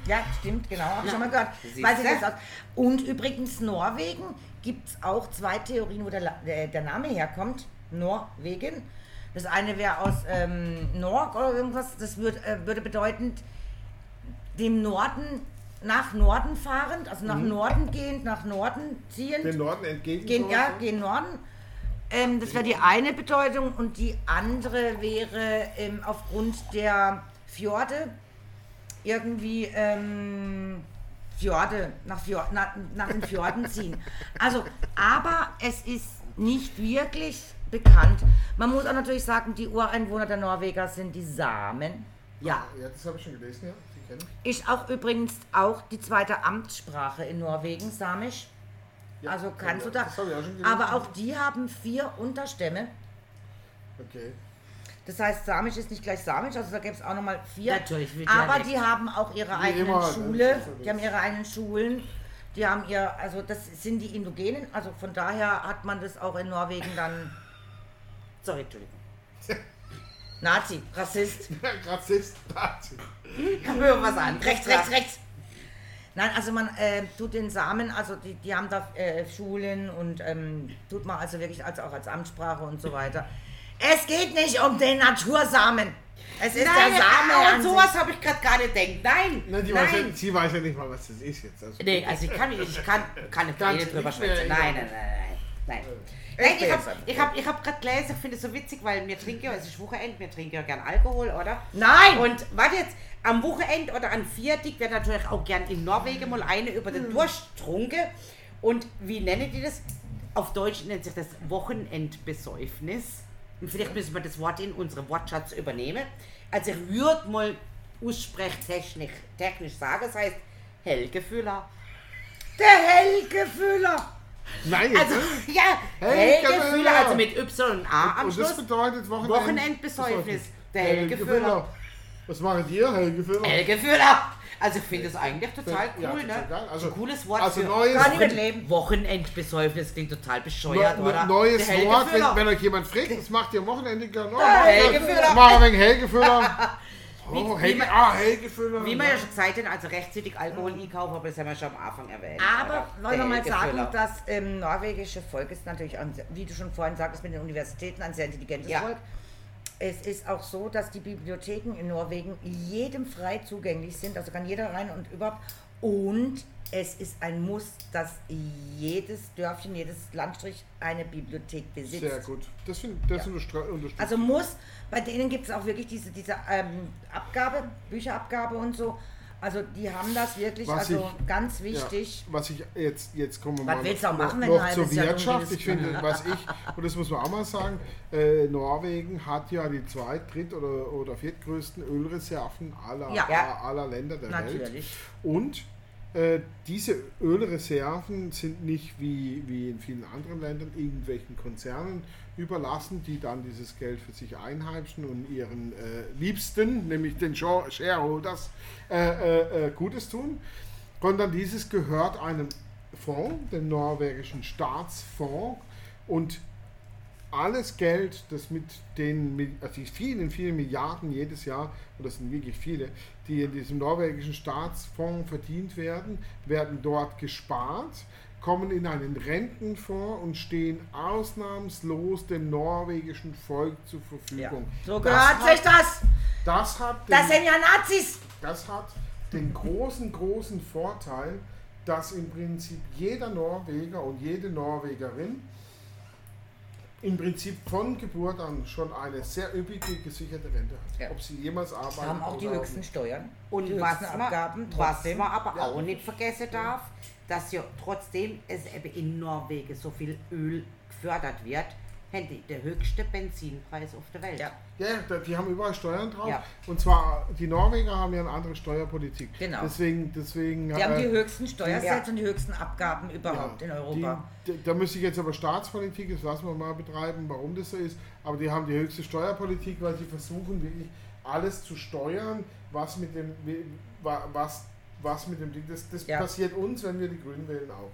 Ja, stimmt, genau. Hab ich schon mal gehört. Weiß ich auch. Und übrigens, Norwegen gibt es auch zwei Theorien, wo der, der, der Name herkommt. Norwegen. Das eine wäre aus ähm, Norg oder irgendwas. Das würd, äh, würde bedeuten, dem Norden, nach Norden fahrend, also nach Norden gehend, nach Norden ziehend. Dem Norden entgegen. Gehen, ja, ne? gehen Norden. Ähm, das wäre die eine Bedeutung und die andere wäre ähm, aufgrund der Fjorde irgendwie ähm, Fjorde, nach, Fjord, nach, nach den Fjorden ziehen. Also, aber es ist nicht wirklich bekannt. Man muss auch natürlich sagen, die Ureinwohner der Norweger sind die Samen. Ja. Ja, das habe ich schon gelesen, ja. Die kenne ich. Ist auch übrigens auch die zweite Amtssprache in Norwegen, Samisch. Ja, also kannst du da. auch. Aber auch die haben vier Unterstämme. Okay. Das heißt, Samisch ist nicht gleich Samisch, also da gäbe es auch nochmal vier. Natürlich, wie Aber Dialekt. die haben auch ihre eigenen immer, das Schule. Die haben ihre eigenen Schulen. Die haben ihr, also das sind die Indogenen, also von daher hat man das auch in Norwegen dann. Sorry, Entschuldigung. Nazi, Rassist. Rassist, Nazi. Kann mir was an. Rechts, rechts, rechts. Nein, also man äh, tut den Samen, also die, die haben da äh, Schulen und ähm, tut man also wirklich also auch als Amtssprache und so weiter. Es geht nicht um den Natursamen. Es ist Nein, der Same an an sowas habe ich gerade gar nicht gedacht. Nein, Nein, die weiß ja, nein. sie weiß ja nicht mal, was das ist jetzt. Also, Nee, also ich kann, ich kann, kann nicht drüber mehr, Nein, nein, nein, nein. Nein. Ich Nein, ich habe ich hab, ich hab gerade gelesen, ich finde es so witzig, weil wir trinken ja, es ist Wochenende, wir trinken ja gern Alkohol, oder? Nein! Und warte jetzt, am Wochenende oder an Viertig wird natürlich auch gern in Norwegen mal eine über Hm. den Durst trunken. Und wie nennen die das? Auf Deutsch nennt sich das Wochenendbesäufnis. Und vielleicht müssen wir das Wort in unsere Wortschatz übernehmen. Also ich würde mal aussprechtechnisch technisch sagen, es heißt Helgefüller. Der Helge Nein, Also, ja. Helgefüller, also mit Y und A am und das Schluss. bedeutet Wochenend Wochenendbesäufnis. Der Helgefüller. Was machen die, Helgefüller? Helgefüller. Also ich finde es eigentlich total Ja, cool, total ne? geil. Also- Ein cooles Wort also für neues- Kann ich mit leben. Wochenendbesäufnis klingt total bescheuert, Ne- oder? Neues Wort, wenn, wenn euch jemand fragt, was macht ihr am Wochenende? Gern? Oh, Helgefüller. Mach ein wenig Helgefüller. Wie- Oh, wie Helge, man- ah. Wie wir ja schon gesagt haben, also rechtzeitig Alkohol einkaufen, aber das haben wir schon am Anfang erwähnt. Aber oder? wollen wir mal sagen, Helgefüller. das ähm, norwegische Volk ist natürlich, ein, wie du schon vorhin sagtest, mit den Universitäten ein sehr intelligentes Ja. Volk. Es ist auch so, dass die Bibliotheken in Norwegen jedem frei zugänglich sind, also kann jeder rein und überhaupt. Und es ist ein Muss, dass jedes Dörfchen, jedes Landstrich eine Bibliothek besitzt. Sehr gut. Das, find, das unterstre- unterstützt. Also muss, bei denen gibt es auch wirklich diese, diese ähm, Abgabe, Bücherabgabe und so. Also die haben das wirklich, Was also ich- ganz wichtig. Ja, was ich jetzt, jetzt kommen wir Was mal willst du auch noch, machen, wenn du noch zur Wirtschaft. Ich finde, was ich, und das muss man auch mal sagen, äh, Norwegen hat ja die zweit-, dritt- oder, oder viertgrößten Ölreserven aller, Ja. Ja. aller Länder der Welt. Natürlich. Und äh, diese Ölreserven sind nicht wie, wie in vielen anderen Ländern irgendwelchen Konzernen überlassen, die dann dieses Geld für sich einheimschen und ihren äh, Liebsten, nämlich den Share- Shareholders, äh, äh, äh, Gutes tun, sondern dieses gehört einem Fonds, dem norwegischen Staatsfonds. Und alles Geld, das mit den also die vielen, vielen Milliarden jedes Jahr, und das sind wirklich viele, die in diesem norwegischen Staatsfonds verdient werden, werden dort gespart, kommen in einen Rentenfonds und stehen ausnahmslos dem norwegischen Volk zur Ja. Verfügung. So Das gehört sich das. Das hat, Das den, sind ja Nazis. das hat den großen, großen Vorteil, dass im Prinzip jeder Norweger und jede Norwegerin im Prinzip von Geburt an schon eine sehr üppige gesicherte Rente hat. Ja. Ob sie jemals arbeiten haben auch die höchsten Steuern. Und die was höchsten man, Abgaben was trotzdem. man aber Ja. auch nicht vergessen darf, dass ja trotzdem es eben in Norwegen so viel Öl gefördert wird, haben die den höchsten Benzinpreis auf der Welt. Ja. Ja, die haben überall Steuern drauf. Ja. Und zwar, die Norweger haben ja eine andere Steuerpolitik. Genau. Deswegen, deswegen Die haben die äh, höchsten Steuersätze Ja. und die höchsten Abgaben überhaupt in Europa. Die, da müsste ich jetzt aber Staatspolitik, das lassen wir mal betreiben, warum das so ist. Aber die haben die höchste Steuerpolitik, weil sie versuchen wirklich alles zu steuern, was mit dem, was, was mit dem Ding, das, das Ja. passiert uns, wenn wir die Grünen wählen auch.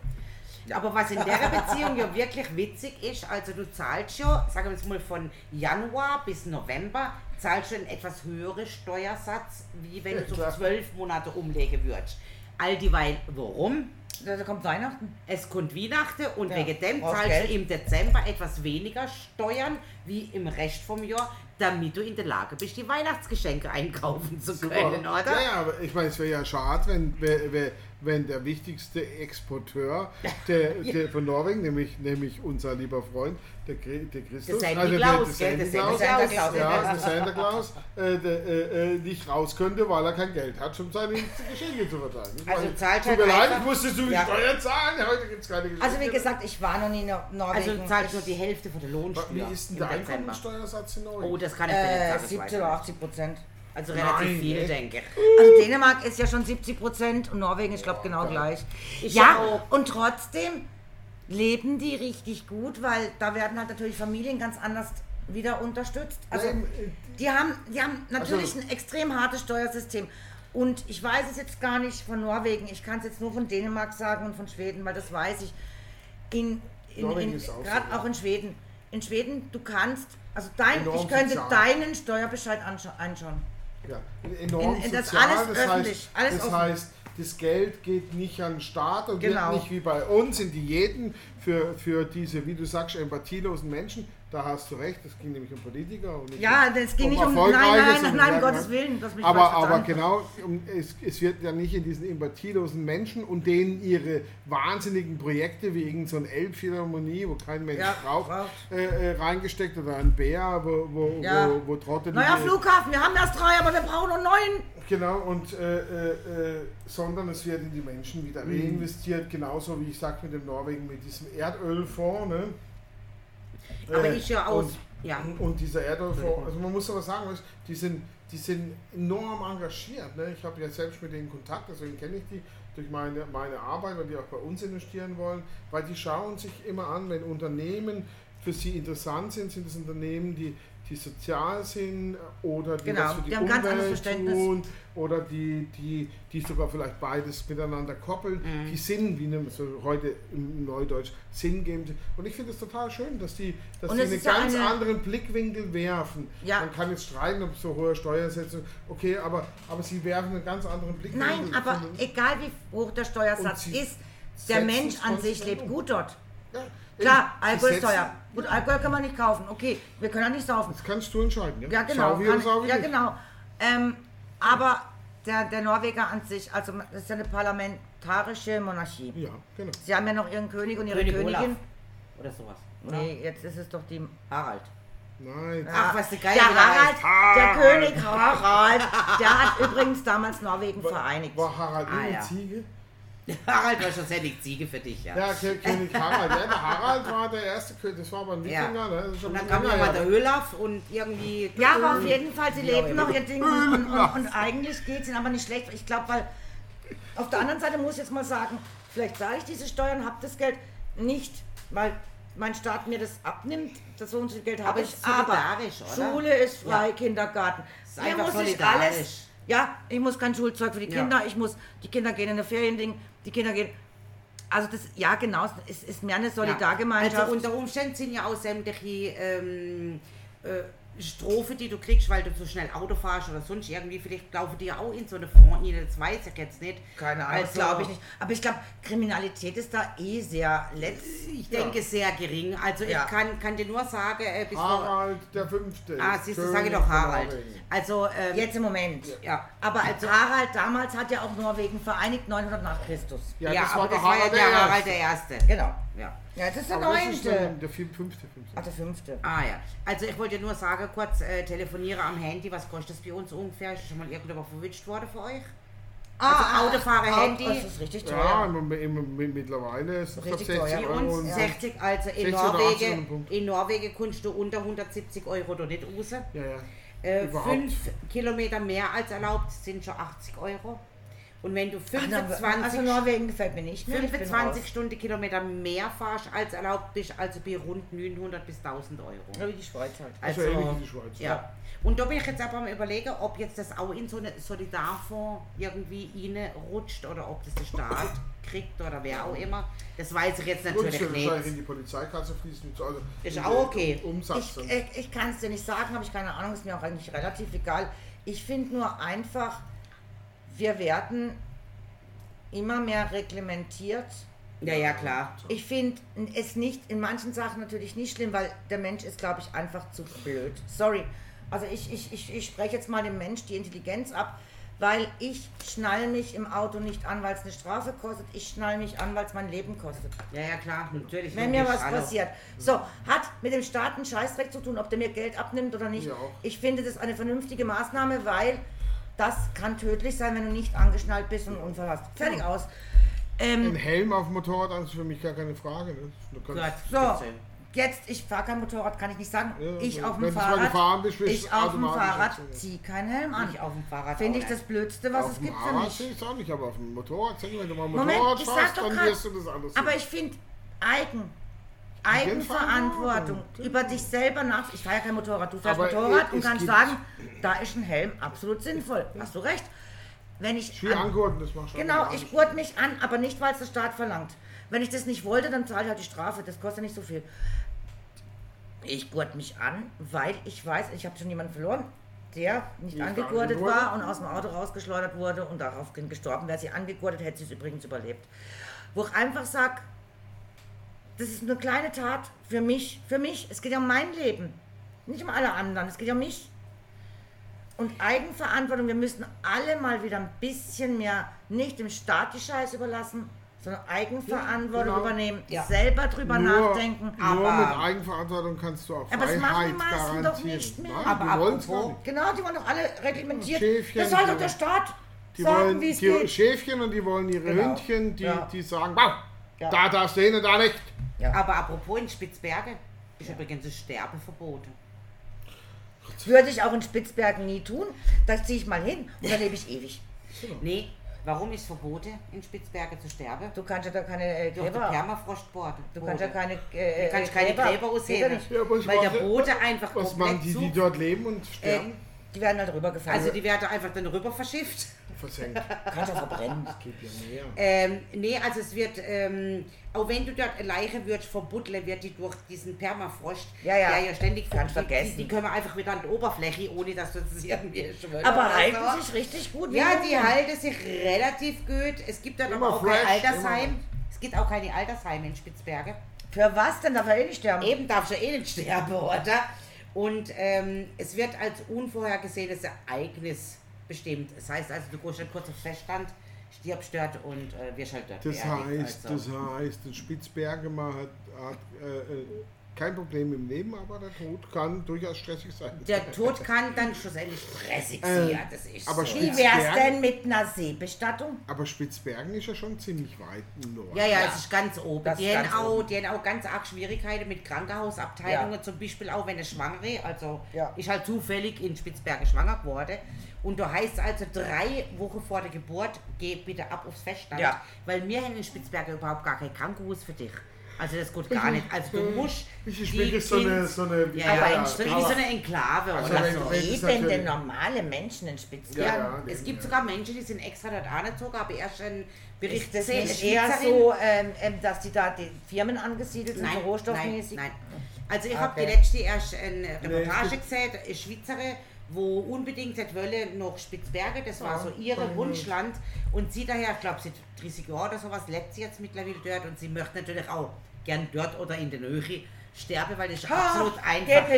Aber was in der Beziehung ja wirklich witzig ist, also du zahlst ja, sagen wir jetzt mal von Januar bis November, zahlst du einen etwas höheren Steuersatz, wie wenn Ja, du so zwölf Monate umlegen würdest. All dieweil, warum? Da kommt Weihnachten. Es kommt Weihnachten und Ja, wegen dem zahlst du im Dezember etwas weniger Steuern wie im Rest vom Jahr, damit du in der Lage bist, die Weihnachtsgeschenke einkaufen zu können, oder? Ja, ja, aber ich meine, es wäre ja schade, wenn, wenn, wenn- der wichtigste Exporteur der, der von Norwegen, nämlich, nämlich unser lieber Freund, der, der Christus, Der Santa also Claus, der, der der Santa Santa Claus, Claus. ja, der Santa Claus, äh, der, äh, äh, nicht raus könnte, weil er kein Geld hat, um seine Geschenke zu verteilen. Ich Also meine, zahlt tut halt mir leid, einfach- ich musste so Ja. Steuern zahlen, heute gibt es keine Geschenke. Also wie gesagt, ich war noch nie in Norwegen. Also du zahlst Ich- nur die Hälfte von der Lohnsteuer Wie ist denn im der Dezember. Einkommensteuersatz in Norwegen? Oh, das kann ich dir nicht äh, sagen. das weiß 70 ich oder nicht. 80 Prozent. Also relativ Nein, viel, echt? denke ich. Also Dänemark ist ja schon 70 Prozent und Norwegen ist, glaube genau geil. gleich. Ich ja, auch. und trotzdem leben die richtig gut, weil da werden halt natürlich Familien ganz anders wieder unterstützt. Also die haben, die haben natürlich Also- ein extrem hartes Steuersystem. Und ich weiß es jetzt gar nicht von Norwegen, ich kann es jetzt nur von Dänemark sagen und von Schweden, weil das weiß ich. In, in, in, so, gerade ja. auch in Schweden. In Schweden, du kannst, also dein, ich könnte sozial. deinen Steuerbescheid anscha anschauen. Ja, enorm In- in das sozial, alles das öffentlich, heißt, alles das offen. heißt, das Geld geht nicht an den Staat und Genau. wird nicht wie bei uns in Diäten für, für diese, wie du sagst, empathielosen Menschen. Da hast du recht, das ging nämlich um Politiker und nicht Ja, um, das ging nicht um. Nein, nein, nein, nein, um Gottes. Willen. Aber, aber genau, um, es, es wird ja nicht in diesen empathielosen Menschen und denen ihre wahnsinnigen Projekte wie irgendeine so Elbphilharmonie, wo kein Mensch Ja, braucht, äh, äh, reingesteckt oder ein Bär, wo, wo, Ja. wo, wo Trotte Neuer Flughafen, wir haben erst drei, aber wir brauchen noch neun. Genau, und äh, äh, äh, sondern es wird in die Menschen Mhm. wieder reinvestiert, genauso wie ich sag mit dem Norwegen, mit diesem Erdölfonds. Ne? Aber Äh, ich ja aus. Und, Ja. und dieser Erdölfonds, also man muss aber sagen, die sind, die sind enorm engagiert. Ne? Ich habe ja selbst mit denen Kontakt, deswegen kenne ich die durch meine, meine Arbeit, weil die auch bei uns investieren wollen, weil die schauen sich immer an, wenn Unternehmen für sie interessant sind, sind es Unternehmen, die, die sozial sind oder die Genau, was für die, die haben ganz anderes Umwelt Verständnis. tun oder die, die, die sogar vielleicht beides miteinander koppeln, Mhm. die Sinn, wie ne, so heute im Neudeutsch, Sinn geben. Und ich finde es total schön, dass die, dass die einen ganz eine- anderen Blickwinkel werfen. Ja. Man kann jetzt streiten, ob so hohe Steuersätze, okay, aber, aber sie werfen einen ganz anderen Blickwinkel. Nein, aber egal wie hoch der Steuersatz ist, der Mensch an sich lebt um. gut dort. ja, Klar, Alkohol ist teuer. Gut, Alkohol kann man nicht kaufen. Okay, wir können auch nicht saufen. Das kannst du entscheiden. Ja, Ja, genau. Sau wie kann, oder sau wie ja, nicht. genau. Ähm, aber der, der Norweger an sich, also das ist ja eine parlamentarische Monarchie. Ja, genau. Sie haben ja noch ihren König und ihre König Königin. Olaf. Oder sowas. Oder? Nee, jetzt ist es doch die. Harald. Nein. Ach, was der Geier der Harald, heißt. der Harald. König Harald, der hat übrigens damals Norwegen vereinigt. War Harald Ah, eine ja. Ziege? Harald war schon sehr die Ziege für dich, ja. Ja, Kö- König Harald. Ja, der Harald war der erste König. Das war aber ein Ja. Wikinger. Ne? Ist schon Und dann kam nochmal der. Olaf und irgendwie. Ja, aber auf jeden Fall, sie Ja, leben ja. noch ihr Ding und, und, und, eigentlich geht es ihnen aber nicht schlecht. Ich glaube, weil auf der anderen Seite muss ich jetzt mal sagen, vielleicht zahle ich diese Steuern, habe das Geld nicht, weil mein Staat mir das abnimmt, das so und so viel Geld habe ich, aber solidarisch, oder? Schule ist frei, Ja. Kindergarten. einfach muss ich alles, ja, ich muss kein Schulzeug für die Ja. Kinder, ich muss, die Kinder gehen in eine Feriending, die Kinder gehen, also das, ja genau, es ist mehr eine Solidargemeinschaft. Also unter Umständen sind ja auch sämtliche ähm, äh, Strophe, die du kriegst, weil du zu schnell Auto fährst oder sonst irgendwie, vielleicht laufen die ja auch in so eine rein, das weiß ich jetzt nicht. Keine Ahnung, Also, glaube ich nicht. Aber ich glaube, Kriminalität ist da eh sehr letzt. Ich denke sehr gering. Also Ja. ich kann, kann dir nur sagen, äh, Harald der Fünfte. Ah, siehst du, sage ich doch Harald. Also ähm, Jetzt im Moment. ja. Aber Harald damals hat ja auch Norwegen vereinigt, 900 nach Christus. Ja, Ja, das aber war der das war ja Harald der der Harald der Erste. Genau. Ja. Ja, das ist der Aber das ist neunte. dann der vier- fünfte, fünfte. Ach, der fünfte. Ah ja. Also ich wollte nur sagen, kurz äh, telefoniere am Handy, was kostet das bei uns ungefähr? Ist schon mal irgendjemand verwitscht worden für euch? Also Autofahrer, Auto- Handy. Das ist richtig Ja, teuer. im, im, im, mittlerweile ist es Richtig 60 teuer. Bei Euro. uns und- Ja. 60, also in 60 oder 80 Norwegen, Punkt. in Norwegen kannst du unter 170 Euro da nicht raus. Ja, ja. Äh, Überhaupt. fünf Kilometer mehr als erlaubt sind schon 80 Euro. Und wenn du Ach, na, 25, Also Norwegen gefällt mir nicht bin 25 raus. Stundenkilometer mehr fahrst als erlaubt bist, also bei rund 900 bis 1000 Euro. Ja, wie die Schweiz halt. Also Also, ähnlich wie die Schweiz. ja. Und da bin ich jetzt aber am überlegen, ob jetzt das auch in so eine Solidarfonds irgendwie reinrutscht oder ob das der Staat kriegt oder wer auch immer. Das weiß ich jetzt natürlich wird wahrscheinlich in nicht. die Polizeikasse fließen. Also Ist auch okay. Umsatz. Ich, ich, ich kann es dir nicht sagen, habe ich keine Ahnung, ist mir auch eigentlich relativ egal. Ich finde nur einfach, wir werden immer mehr reglementiert. Ja, ja, klar. Ich finde es nicht, in manchen Sachen natürlich nicht schlimm, weil der Mensch ist, glaube ich, einfach zu blöd. Sorry. Also ich, ich, ich, ich spreche jetzt mal dem Mensch die Intelligenz ab, weil ich schnall mich im Auto nicht an, weil es eine Strafe kostet. Ich schnall mich an, weil es mein Leben kostet. Ja, ja, klar, natürlich. Wenn mir was passiert. So, hat mit dem Staat einen Scheißdreck zu tun, ob der mir Geld abnimmt oder nicht. Ja. Ich finde das eine vernünftige Maßnahme, weil das kann tödlich sein, wenn du nicht angeschnallt bist und einen Unfall hast. Fertig aus. Ein Ähm, Helm auf dem Motorrad das ist für mich gar keine Frage. Ne? Du kannst, so, jetzt, ich fahre kein Motorrad, kann ich nicht sagen. Ja, ich auf dem Fahrrad, bist, ich auf dem Fahrrad, zieh keinen Helm an. Ich auf dem Fahrrad Finde ich das. Blödste, was auf es gibt für Fahrrad mich. sehe ich es auch nicht, aber auf dem Motorrad, wenn du mal Moment, Motorrad ich sag fährst, doch dann grad- wirst du das alles Aber sehen. ich finde Eigen, Eigenverantwortung, über dich selber nach. Ich fahre ja kein Motorrad, du fährst Aber Motorrad und kannst sagen, da ist ein Helm absolut sinnvoll. Hast du recht. Wenn ich Wie an- angurten, das machst du Genau, ich gurt mich an, aber nicht, weil es der Staat verlangt. Wenn ich das nicht wollte, dann zahle ich halt die Strafe. Das kostet nicht so viel. Ich gurt mich an, weil ich weiß, ich habe schon jemanden verloren, der nicht angegurtet. war und aus dem Auto rausgeschleudert wurde und daraufhin gestorben. Wäre sie angegurtet, hätte sie es übrigens überlebt. Wo ich einfach sage, das ist eine kleine Tat für mich. Für mich. Es geht ja um mein Leben. Nicht um alle anderen. Es geht ja um mich. Und Eigenverantwortung. Wir müssen alle mal wieder ein bisschen mehr nicht dem Staat die Scheiße überlassen, sondern Eigenverantwortung genau. übernehmen. Ja. Selber drüber nur, nachdenken. Nur aber- mit Eigenverantwortung kannst du auch Aber das machen die Freiheit meisten doch nicht mehr. Nein, Aber die apropos- nicht. Genau, die wollen doch alle reglementiert. Schäfchen, das soll doch der Staat Die sagen, wie es die geht. Schäfchen und die wollen ihre Genau. Hündchen, die, Ja. die sagen, wow, da darfst du hin und da nicht. Aber apropos in Spitzberge ist übrigens ein Sterbeverbot. Würde ich auch in Spitzbergen nie tun. Da ziehe ich mal hin und da lebe ich ewig. Nee, warum ist verboten, in Spitzberge zu sterben? Du kannst ja da keine äh, Durch Gräber... Permafrostboden. Du kannst ja keine... Äh, Du kannst keine Gräber Geht ja ausheben. Ja, weil der Boden einfach Was machen die, die dort leben und Äh, sterben? die werden halt rübergefallen. Also die werden einfach dann rüber verschifft. Versenkt. kannst ja verbrennen. Das geht ja mehr. Ähm, nee, also es wird, ähm, auch wenn du dort eine Leiche würdest verbuddeln, wird die durch diesen Permafrost, Ja, ja. der ja ständig die, vergessen. Die, die können wir einfach wieder an die Oberfläche, ohne dass du das irgendwie schwören Aber oder halten so. sich richtig gut. Ja, Hunde. die halten sich relativ gut. Es gibt Immer aber auch kein fresh, Altersheim. immer. Es gibt auch keine Altersheime in Spitzberge. Für was denn? Darf er eh nicht sterben. Eben darfst du eh nicht sterben, oder? Und ähm, es wird als unvorhergesehenes Ereignis bestimmt. Das heißt also, du gehst halt kurz auf Feststand, stirbst dort und äh, wirst halt dort Das beerdigt. heißt, also. das heißt, in Spitzberge man hat, hat äh, äh, kein Problem im Leben, aber der Tod kann durchaus stressig sein. Der Tod kann dann schlussendlich stressig sein, Äh, ja, das ist aber so. Wie Spitzbergen- wär's denn mit einer Seebestattung? Aber Spitzbergen ist ja schon ziemlich weit im Norden. Ja, ja, es ist ganz oben. Das Die ist haben, ganz auch, die haben auch ganz arg Schwierigkeiten mit Krankenhausabteilungen, Ja. zum Beispiel auch wenn eine Schwangere, also Ja. ist halt zufällig in Spitzberge schwanger geworden. Und da heißt also drei Wochen vor der Geburt, geh bitte ab aufs Feststand. Ja. Weil wir haben in Spitzberge überhaupt gar kein Krankenhaus für dich. Also das geht gar nicht. Also du musst. Das ist die wirklich so eine, so eine Ja, Aber ja, in so so eine Enklave Also oder so. wenn- das Leben natürlich- denn normale Menschen in Ja, Spitzbergen? Ja, es den- gibt sogar Menschen, die sind extra dort angezogen, aber erst ein Bericht nicht eine eher so, ähm, ähm, dass die da die Firmen angesiedelt sind, so Nein, rohstoffmäßig? nein, nein. Also ich habe Okay. die letzte erst eine Reportage gesehen, eine Schweizerin, wo unbedingt hat wollen nach Spitzberge, das war Ja, so ihre. Wunschland und sie daher, ich glaube seit 30 Jahren oder sowas, lebt sie jetzt mittlerweile dort und sie möchte natürlich auch gern dort oder in der Nähe sterben, weil das ist Ha, absolut einfach,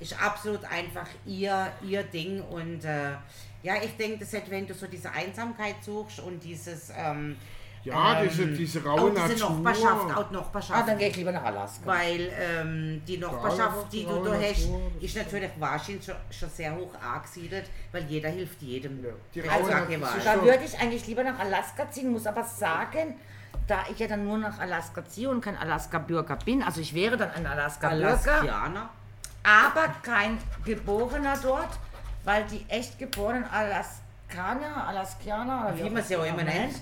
ist absolut einfach ihr, ihr Ding und äh, ja, ich denke, das halt, wenn du so diese Einsamkeit suchst und dieses ähm, Ja, diese, diese raue Auch diese Natur. Nachbarschaft, auch die Ah, Nachbarschaft. dann gehe ich lieber nach Alaska. Weil ähm, die Nachbarschaft, die du da hast, ist natürlich wahrscheinlich schon, schon sehr hoch angesiedelt, weil jeder hilft jedem. Ja, die Wenn raue es auch Natur gewalt. ist Da schon- würde ich eigentlich lieber nach Alaska ziehen, muss aber sagen, da ich ja dann nur nach Alaska ziehe und kein Alaska-Bürger bin, also ich wäre dann ein Alaska-Bürger, aber kein Geborener dort, weil die echt geborenen Alaskaner, Alaskianer, oder Wie man sie auch immer nennt.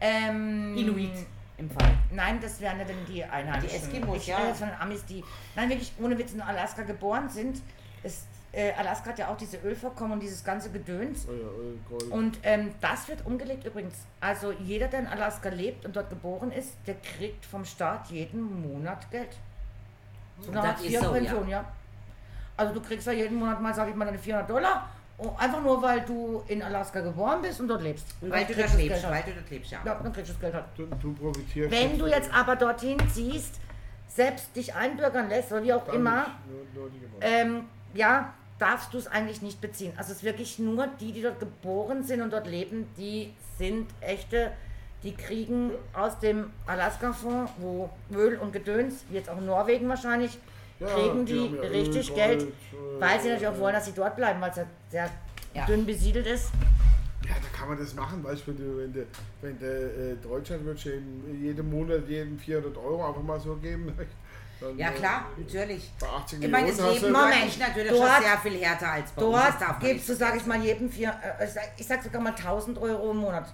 ähm, Inuit im Fall. Nein, das wären ja dann die Einheimischen. Die Eskimos, ich ja. jetzt von den Amis, die, nein, wirklich ohne Witz in Alaska geboren sind. Es, äh, Alaska hat ja auch diese Ölvorkommen und dieses ganze Gedöns. Oh ja, Gold. Und ähm, das wird umgelegt übrigens. Also jeder, der in Alaska lebt und dort geboren ist, der kriegt vom Staat jeden Monat Geld. So eine Art so, Pension, ja. Also du kriegst ja jeden Monat mal, sag ich mal, deine 400 Dollar. oh, Einfach nur, weil du in Alaska geboren bist und dort lebst. Und weil du dort das lebst, weil du dort lebst, ja. Ja, dann kriegst du das Geld halt. Du, du profitierst. Wenn du jetzt aber dorthin ziehst, selbst dich einbürgern lässt oder wie auch Dann immer, ähm, ja, darfst du es eigentlich nicht beziehen. Also es ist wirklich nur die, die dort geboren sind und dort leben, die sind echte, die kriegen aus dem Alaska-Fonds, wo Öl und Gedöns, wie jetzt auch in Norwegen wahrscheinlich, Ja, kriegen die die, ja Öl, richtig Gold, Geld, äh, weil sie natürlich auch wollen, dass sie dort bleiben, weil es ja sehr Ja. dünn besiedelt ist. Ja, da kann man das machen, weißt du, wenn du, wenn du, äh, Deutschland jedem, jeden Monat jedem 400 Euro einfach mal so geben. Dann, Ja äh, klar, natürlich. Bei 80 Ich meine, das Leben dort Moment, ist natürlich dort- schon sehr viel härter als bei uns. Das darf Dort gibst du, sag ich mal, jedem vier, äh, ich sag- ich sag sogar mal 1000 Euro im Monat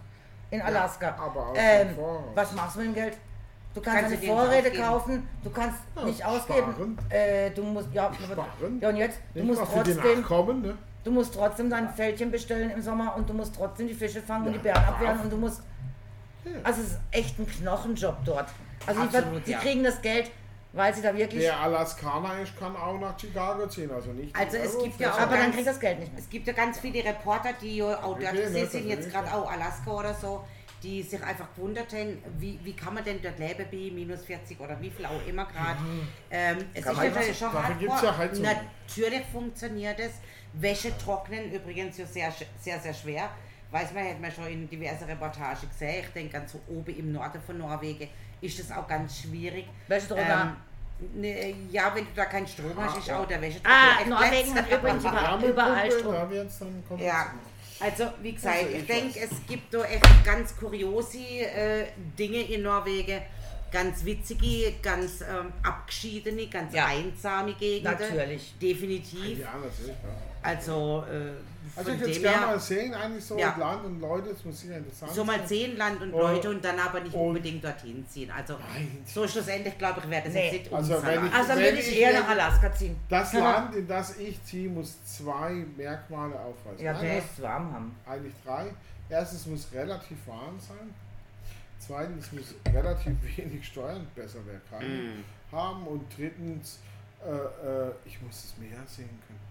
in Alaska. aber aus ähm, was machst du mit dem Geld? Du kannst Kannst deine Vorräte kaufen, du kannst Ja, nicht ausgeben. Äh, du musst, ja, aber- Sparen. ja und jetzt, du Nicht musst die trotzdem, Nachkommen, ne? du musst trotzdem dein Fältchen bestellen im Sommer und du musst trotzdem die Fische fangen und Ja, die Bären abwehren und du musst, also es ist echt ein Knochenjob dort. Also die, Absolut, die ja. kriegen das Geld, weil sie da wirklich, Der Alaskaner ist, kann auch nach Chicago ziehen, also nicht. Also es Euro, gibt ja auch aber dann ganz- kriegt das Geld nicht mehr. Es gibt ja ganz viele Reporter, die ja auch dort Okay, ne, sind, jetzt gerade auch Alaska oder so, die sich einfach gewundert haben, wie, wie kann man denn dort leben bei minus 40 oder wie viel auch immer gerade. Ähm, es Kann ist natürlich ja- schon hardcore. ja. Natürlich funktioniert es. Wäsche trocknen übrigens ja sehr, sehr, sehr schwer. Weiß man, hat man schon in diverse Reportagen gesehen. Ich denke, ganz so oben im Norden von Norwegen ist das auch ganz schwierig. Welche Trockner? ne, ja, wenn du da keinen Strom hast, ist auch der Wäsche Ah, Norwegen hat übrigens über, überall Wärmepumpe, Strom. da wird's dann kommt Ja, also wie gesagt, Also ich ich denke, es gibt da echt ganz kuriose äh, Dinge in Norwegen. Ganz witzige, ganz ähm, abgeschiedene, ganz Ja. einsame Gegenden. Natürlich. Definitiv. Ja, natürlich. Ja. Also, äh, Also von ich würde es dem gerne her, mal sehen, eigentlich so Ja. Land und Leute, das muss sicher interessant so mal sehen Land und Und- Leute und dann aber nicht unbedingt dorthin ziehen. Also Nein. so schlussendlich glaube ich, wäre das Nee. jetzt nicht Also wenn ich- Also dann Wenn würde ich ich eher nach Alaska ziehen. Das Ja. Land, in das ich ziehe, muss zwei Merkmale aufweisen. Ja, musst es warm haben. eigentlich drei. Erstens muss relativ warm sein. Zweitens muss relativ wenig Steuern, besser wäre keine, Mm. haben. Und drittens, äh, äh, ich muss das Meer sehen können.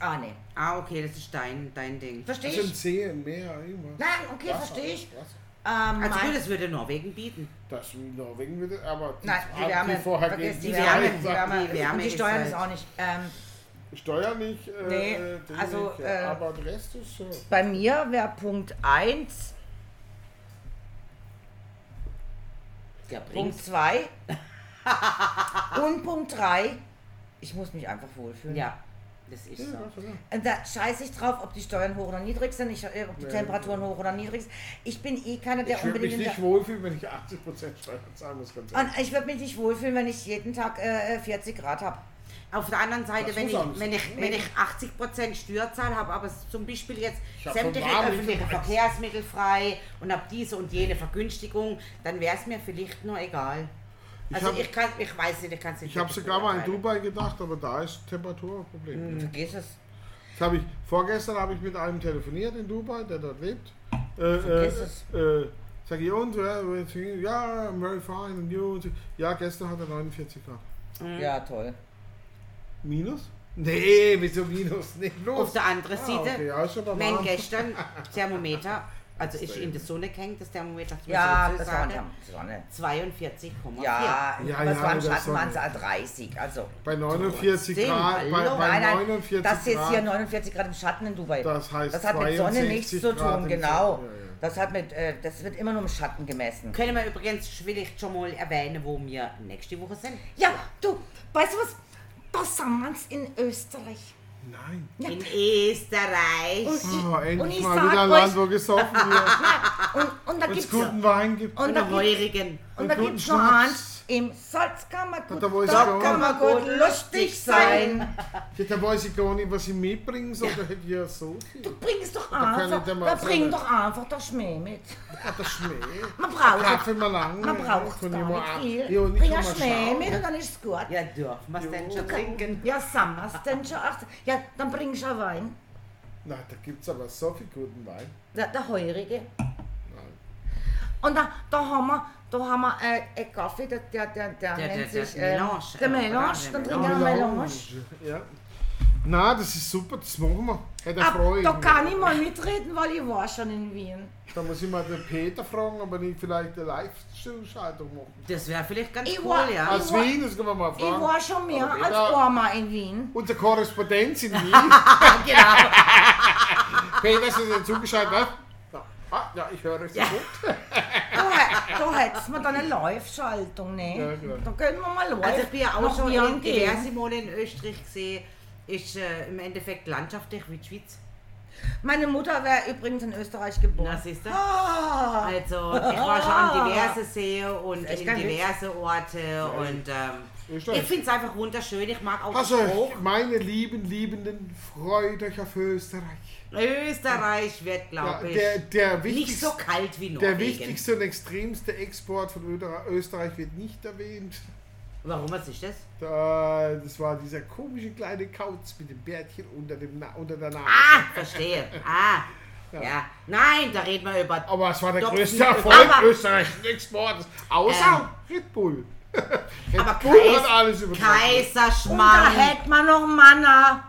Ah, nee. Ah, okay, das ist dein, dein Ding. Verstehe Also ein ich. See, ein Meer, irgendwas. Nein, okay, Wasser, verstehe ich. Wasser. Ähm, Also gut, das würde Norwegen bieten. Das Norwegen würde, aber die, Nein, die die Wärme. vorher Vergiss die die Wärme. Die Wärme. die Wärme Und die ist Steuern halt- ist auch nicht. Ähm, Steuer nicht, äh, Nee, also, nicht, äh, aber der Rest ist so. bei mir wäre Punkt 1, Ja, Punkt bringt's. 2 und Punkt 3, ich muss mich einfach wohlfühlen. Ja, das ist so. Und da scheiße ich drauf, ob die Steuern hoch oder niedrig sind, ich, äh, ob die Nee. Temperaturen hoch oder niedrig sind. Ich bin eh keiner, der Ich würde mich unbedingt... in der- nicht wohlfühlen, wenn ich 80% Steuern zahlen muss. Ganz ehrlich. Und ich würde mich nicht wohlfühlen, wenn ich jeden Tag äh, 40 Grad habe. Auf der anderen Seite, wenn ich, wenn, ich, wenn ich 80% Steuerzahl habe, aber zum Beispiel jetzt Ich sämtliche öffentliche Verkehrsmittel frei und habe diese und jene Vergünstigung, dann wäre es mir vielleicht nur egal. Ich Also hab- ich, kann, ich weiß nicht, ich kann es nicht Ich habe sogar mal in. Dubai gedacht, aber da ist Temperatur ein Problem. Vergiss es. Das habe ich, vorgestern habe ich mit einem telefoniert in Dubai, der dort lebt. Äh, äh, Vergiss es. äh, sag ich, und, äh, ja, I'm very fine, and you? Ja, gestern hat er 49 Grad. Mhm. Ja, toll. Minus? Nee, wieso Minus? Nicht los. Auf der anderen Ah, Seite, okay, ja, warm. gestern Thermometer, also ist in der Sonne gehängt, das Thermometer, Ja, das war sagen, Sonne. 42,4. Ja, Ja, ja, war im das Schatten, war- waren es 30. Also, Bei 49 Trotzdem, Grad, bei, bei nein, nein, 49 das ist jetzt Grad, hier 49 Grad im Schatten in Dubai. das heißt das hat mit Sonne nichts 62 zu Grad tun, im genau. Schatten, ja, ja. Das, hat mit, äh, das wird immer nur im Schatten gemessen. Können wir übrigens vielleicht schon mal erwähnen, wo wir nächste Woche sind? Ja, du, weißt du was? Da sind wir uns in Österreich. Nein. Ja. In Österreich. Und Oh, endlich ich mal wieder ein Land, wo gesoffen wird. und, und da es gibt's guten Wein gibt. und Und da der gibt's, Heurigen. und da guten gibt's noch eins. Im Salz kann man gut, Da da kann man gut lustig sein. Ja, da weiß ich gar nicht, was ich mitbringen soll. Da hätte ich ja so viel. Du bringst doch ich einfach, da so bring doch einfach das Schmäh mit. Ah, der Schmäh. Man braucht Kaffee mal lang. Man braucht gar nicht viel. Ja, Bring ein Schmäh schauen. mit und dann ist es gut. Ja, dürfen wir es denn schon trinken? Ja, sind wir's denn schon? Ach, ja, dann bringst du Wein. Na, da gibt es aber so viel guten Wein. Der, der heurige. Nein. Und da, da haben wir, da haben wir äh, einen Kaffee, der, der, der, der, Der- nennt sich der ähm, Melange, der äh, Melange. Dann trinken wir Melange. Ja. Na, das ist super, das machen wir. Da Ah, freue ich da mich. kann ich mal mitreden, weil ich war schon in Wien. Da muss ich mal den Peter fragen, ob er nicht vielleicht eine Live-Schaltung machen Das wäre vielleicht ganz Ich cool, war- ja. Aus war- Wien, das können wir mal Ich fragen. war schon mehr als einmal in Wien. Unser Korrespondenz in Wien. genau. Peter ist jetzt zugeschaltet, ne? Ja. Ah, ja, ich höre es so Ja. gut. Da, hä- da hättest wir dann eine Live-Schaltung, ne? Ja. Da können wir mal live Also ich bin ja auch schon in gehen. diverse Male in Österreich gesehen. Ist äh, im Endeffekt landschaftlich wie die Schweiz. Meine Mutter wäre übrigens in Österreich geboren. Na, siehst du? Ah, Also, ich war schon an diverse Seen und in kein Witz. diverse Orte und ähm, ich finde es einfach wunderschön. Ich mag auch Also, Spruch. meine lieben, liebenden, freut euch auf Österreich. Österreich wird, Ja, glaube ich, der, der, nicht so kalt wie der Norwegen. wichtigste und extremste Export von Österreich wird nicht erwähnt. Warum, was ist das? Da, das war dieser komische kleine Kauz mit dem Bärtchen unter, dem unter der Nase. Ah, verstehe. Ah, ja. Nein, da reden wir über... Aber es war der größte Erfolg österreichischen Exports. Außer Red Bull. Red Aber Bull Kais- hat alles übertragen. und da Kaiserschmarrn. hätte man noch Manna.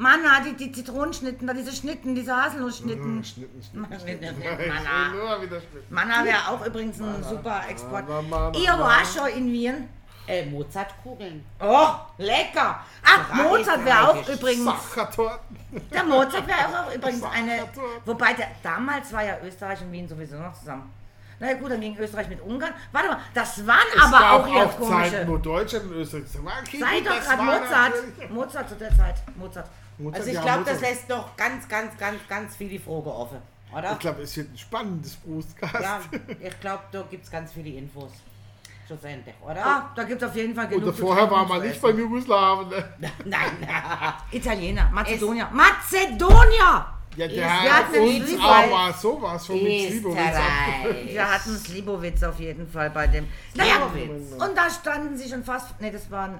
Manna, die, die Zitronenschnitten, da diese Schnitten, diese Haselnussschnitten. Hm, Schnitten, Schnitten, Schnitten, Schnitten. Schnitten, Ich Manna. Schnitten. Manna wäre auch übrigens ein super Export. Manna, Manna, Ihr Manna. war schon in Wien. Äh, Mozartkugeln. Oh, lecker. Ach, Mozart wäre auch übrigens. Sachertorten. Der Mozart wäre auch übrigens eine. Wobei, der, damals war ja Österreich und Wien sowieso noch zusammen. Na ja, gut, dann ging Österreich mit Ungarn. Warte mal, das waren Es aber auch auch Zeiten, komische. wo Deutschland und Österreich okay, Sei doch gerade Mozart. Mozart zu der Zeit. Mozart. Mozart, Also ich ja, glaube, das lässt noch ganz, ganz, ganz, ganz viele Fragen offen, oder? Ich glaube, es wird ein spannendes Brustcast. Ja, ich glaube, da gibt es ganz viele Infos. Schlussendlich, oder? Ah, da gibt es auf jeden Fall genug. Und vorher war man nicht beim Jugoslawen. Ne? Nein, Italiener, Mazedonier. Mazedonier! Ja, der wir hat hatten uns aber sowas von mit Slivovitz Österreich. Wir hatten Slibowitz auf jeden Fall bei dem. Naja, und da standen sie schon fast. Ne, das waren.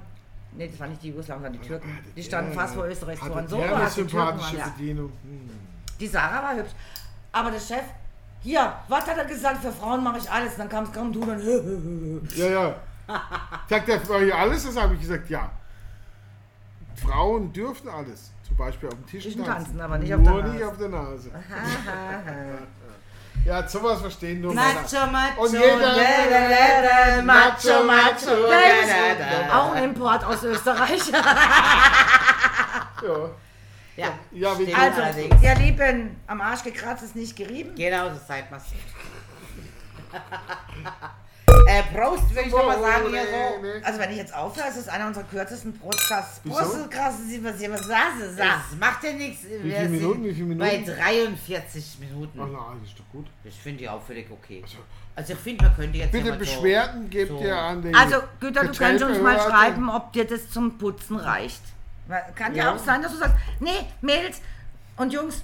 Ne, das waren nicht die Jugoslawen, sondern die Türken. Die standen fast vor Österreichs Toren. So der war die Türken sympathische waren. Bedienung. Hm. Die Sarah war hübsch. Aber der Chef, hier, was hat er gesagt? Für Frauen mache ich alles. Und dann kam es kaum du dann. Ja, ja. Sagt er für euch alles? Das habe ich gesagt, ja. Frauen dürfen alles. Zum Beispiel auf dem Tisch tanzen. tanzen, aber nicht auf Nur der nicht Nase. auf der Nase. Ja, sowas verstehen nur Macho, macho, Und jeder- da, da, da, da, macho, macho, da, da, da. Auch ein Import aus Österreich. Ja, Ja, ja wie. Also, Allerdings. ihr Lieben, am Arsch gekratzt ist nicht gerieben. genau, so seid man's. äh, Prost, würde ich nochmal sagen hier so. Also wenn ich jetzt aufhöre, ist es einer unserer kürzesten Podcasts. Prost, krass, sie was hier was saß. Das macht ja nichts. Wie viele Minuten, wie viele Bei Minuten? 43 Minuten. Ach nein, ist doch gut. Das finde ich auch völlig okay. Also ich finde, man könnte jetzt Bitte mal so- Beschwerden gebt so- ihr an die Also, Güter, du kannst uns mal schreiben, ob dir das zum Putzen reicht. Kann ja Ja. auch sein, dass du sagst, nee, Mädels und Jungs,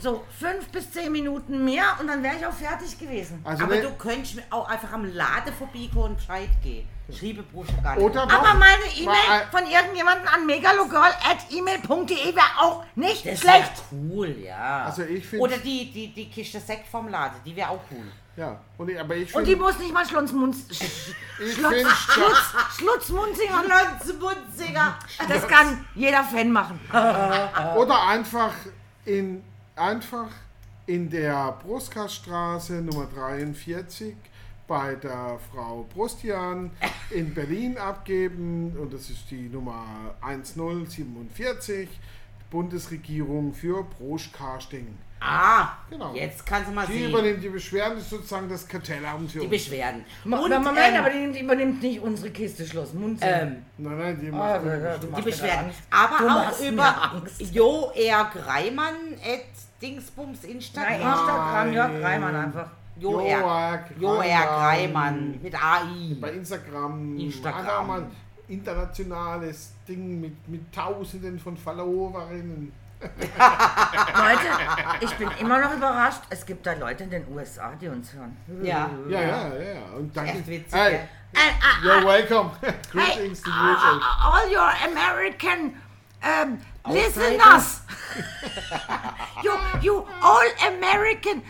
so fünf bis zehn Minuten mehr und dann wäre ich auch fertig gewesen. Also Aber ne- du könntest mir auch einfach am Laden vorbeikommen und Bescheid gehen. Schreibe Brusche gar nicht. Oder Aber meine E-Mail von irgendjemandem an megalogirl.email.de wäre auch nicht das schlecht. wäre cool, ja. Also ich finde- Oder die, die, die Kiste Sekt vom Laden, die wäre auch cool. Ja, und ich, aber ich Und die muss nicht mal Schlunzmunz, Schlutz, Schlutz, Schlutzmunzinger. Das kann jeder Fan machen. oder einfach in, einfach in der Brustkaststraße Nummer 43 bei der Frau Brustian in Berlin abgeben und das ist die Nummer 1047 Bundesregierung für Broschcasting. Ah, Genau. jetzt kannst du mal Die sehen. übernimmt die Beschwerden, das ist sozusagen das Kartellamt für Die uns. Beschwerden. Mo- Und, Moment, ähm, aber die übernimmt nicht unsere Kiste Schloss Mund. ähm, Nein, nein, die Ah, macht ja, die ja, die Beschwerden. Angst. Aber Du auch machst mir über Angst. Jo R. Greimann at Dingsbums Instagram. Nein, Instagram, Jörg Nein. Reimann einfach. Jo R. Joerg Jo R. Reimann. Greimann mit AI. Bei Instagram, Instagram. mal ein internationales Ding mit, mit Tausenden von Followerinnen. Leute, ich bin immer noch überrascht. Es gibt da Leute in den USA, die uns hören. Ja. Ja, ja, ja. Und danke. Echt witzig, Hey? And, uh, you're welcome. hey, Greetings to uh, USA. all your American um, listeners. you, you all American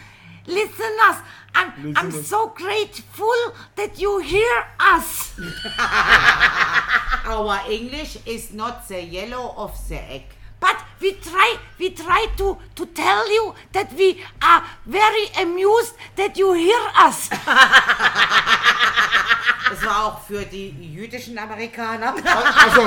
listeners. I'm, I'm Listeners. so grateful that you hear us. Our English is not the yellow of the egg. But we try, we try to, to tell you that we are very amused that you hear us. Das war auch für die jüdischen Amerikaner. Also,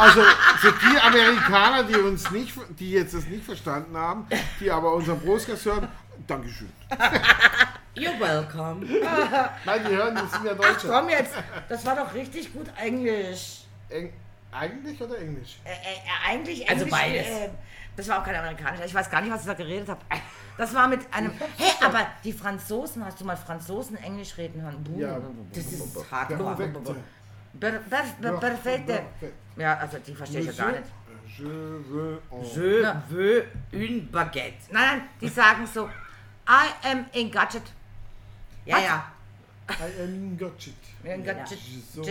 also für die Amerikaner, die uns nicht, die jetzt das nicht verstanden haben, die aber unseren Brustgast hören, Dankeschön. You're welcome. Nein, die hören, das sind ja Ach Deutsche. komm jetzt, das war doch richtig gut Englisch. Eng eigentlich oder Englisch? Äh, äh, eigentlich Also Englisch, beides. Äh, das war auch kein amerikanischer. Ich weiß gar nicht, was ich da geredet habe. Das war mit einem. Hey, aber die Franzosen, hast du mal Franzosen Englisch reden hören? Buh. Ja. Das ist per, perfekte. Ja, also die verstehe ich ja gar nicht. Je veux en- Je veux une baguette. Nein, nein, die sagen so, I am a gadget. Ja, ja. I am got it. A gadget. So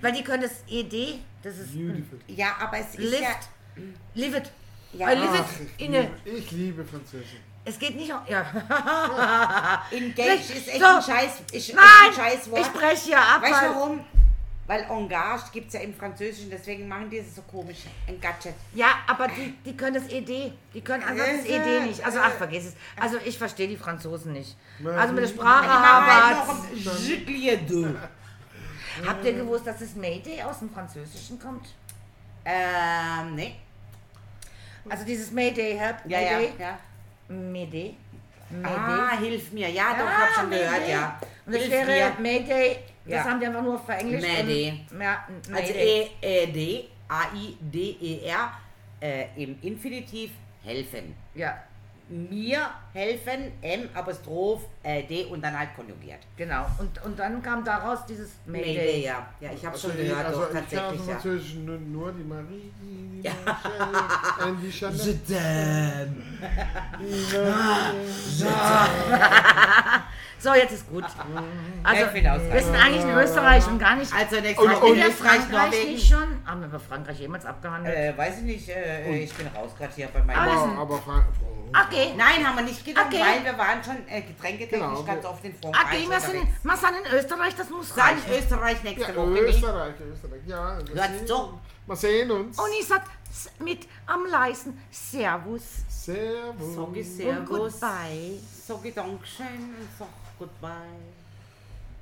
Weil die können das ED, das ist beautiful. Ja, aber es ist Lift. ja... Live it. Ja. I live it ich, liebe, ich liebe Französisch. Es geht nicht um. Ja. Engage ist echt So. ein Scheiß, echt Nein! ein Scheißwort. Ich breche hier ab. Weißt du weil- warum? Weil Engage gibt es ja im Französischen, deswegen machen die es so komisch. Ein Gadget. Ja, aber die, die können das ED. Die können einfach das ED nicht. Also, ach, vergiss es. Also, ich verstehe die Franzosen nicht. Also, mit der Sprache Die machen Habt ihr gewusst, dass das Mayday aus dem Französischen kommt? Ähm, nee. Also, dieses Mayday, help, Ja, ja, Mayday. ja. Mayday. Ah, hilf mir. Ja, doch, ich hab schon gehört, Mayday. ja. Und das Hilf wäre mir. Mayday. Das Ja. haben die einfach nur verenglischt. Mayday. und- Ja, Also Mayday. E-E-D, A-I-D-E-R, äh, im Infinitiv helfen. ja, Mir helfen, M, Apostroph, äh, D und dann halt konjugiert. genau. Und, und dann kam daraus dieses Mayday. Mayday, ja. Ja, ich habe Also, schon ich- gehört, also doch, ich kann tatsächlich, aus ja. Französisch nur, nur die Marie, die Michelle und die Chanel. So, jetzt ist gut. Also, bin ausreichend. wir sind eigentlich in Österreich und gar nicht. Also nächstes Und- Mal und- in wir Österreich, Frankreich Norwegen. nicht schon? Haben wir über Frankreich jemals abgehandelt? Äh, weiß ich nicht, äh, ich bin raus gerade hier bei meinem... Aber- Aber, aber okay. Nein, haben wir nicht genommen, Okay. weil wir waren schon äh, getränketechnisch Genau, ganz wir- oft in Frankreich Okay, wir sind, wir sind in Österreich, das muss Dann reichen. Österreich nächste ja, Woche. Österreich, Österreich, ja. das Hört's sehen- zu. Wir sehen uns. Und ich sag mit am leisen Servus Servus. Sag ich und Servus. Goodbye. Sag ich Dankeschön und sag Goodbye.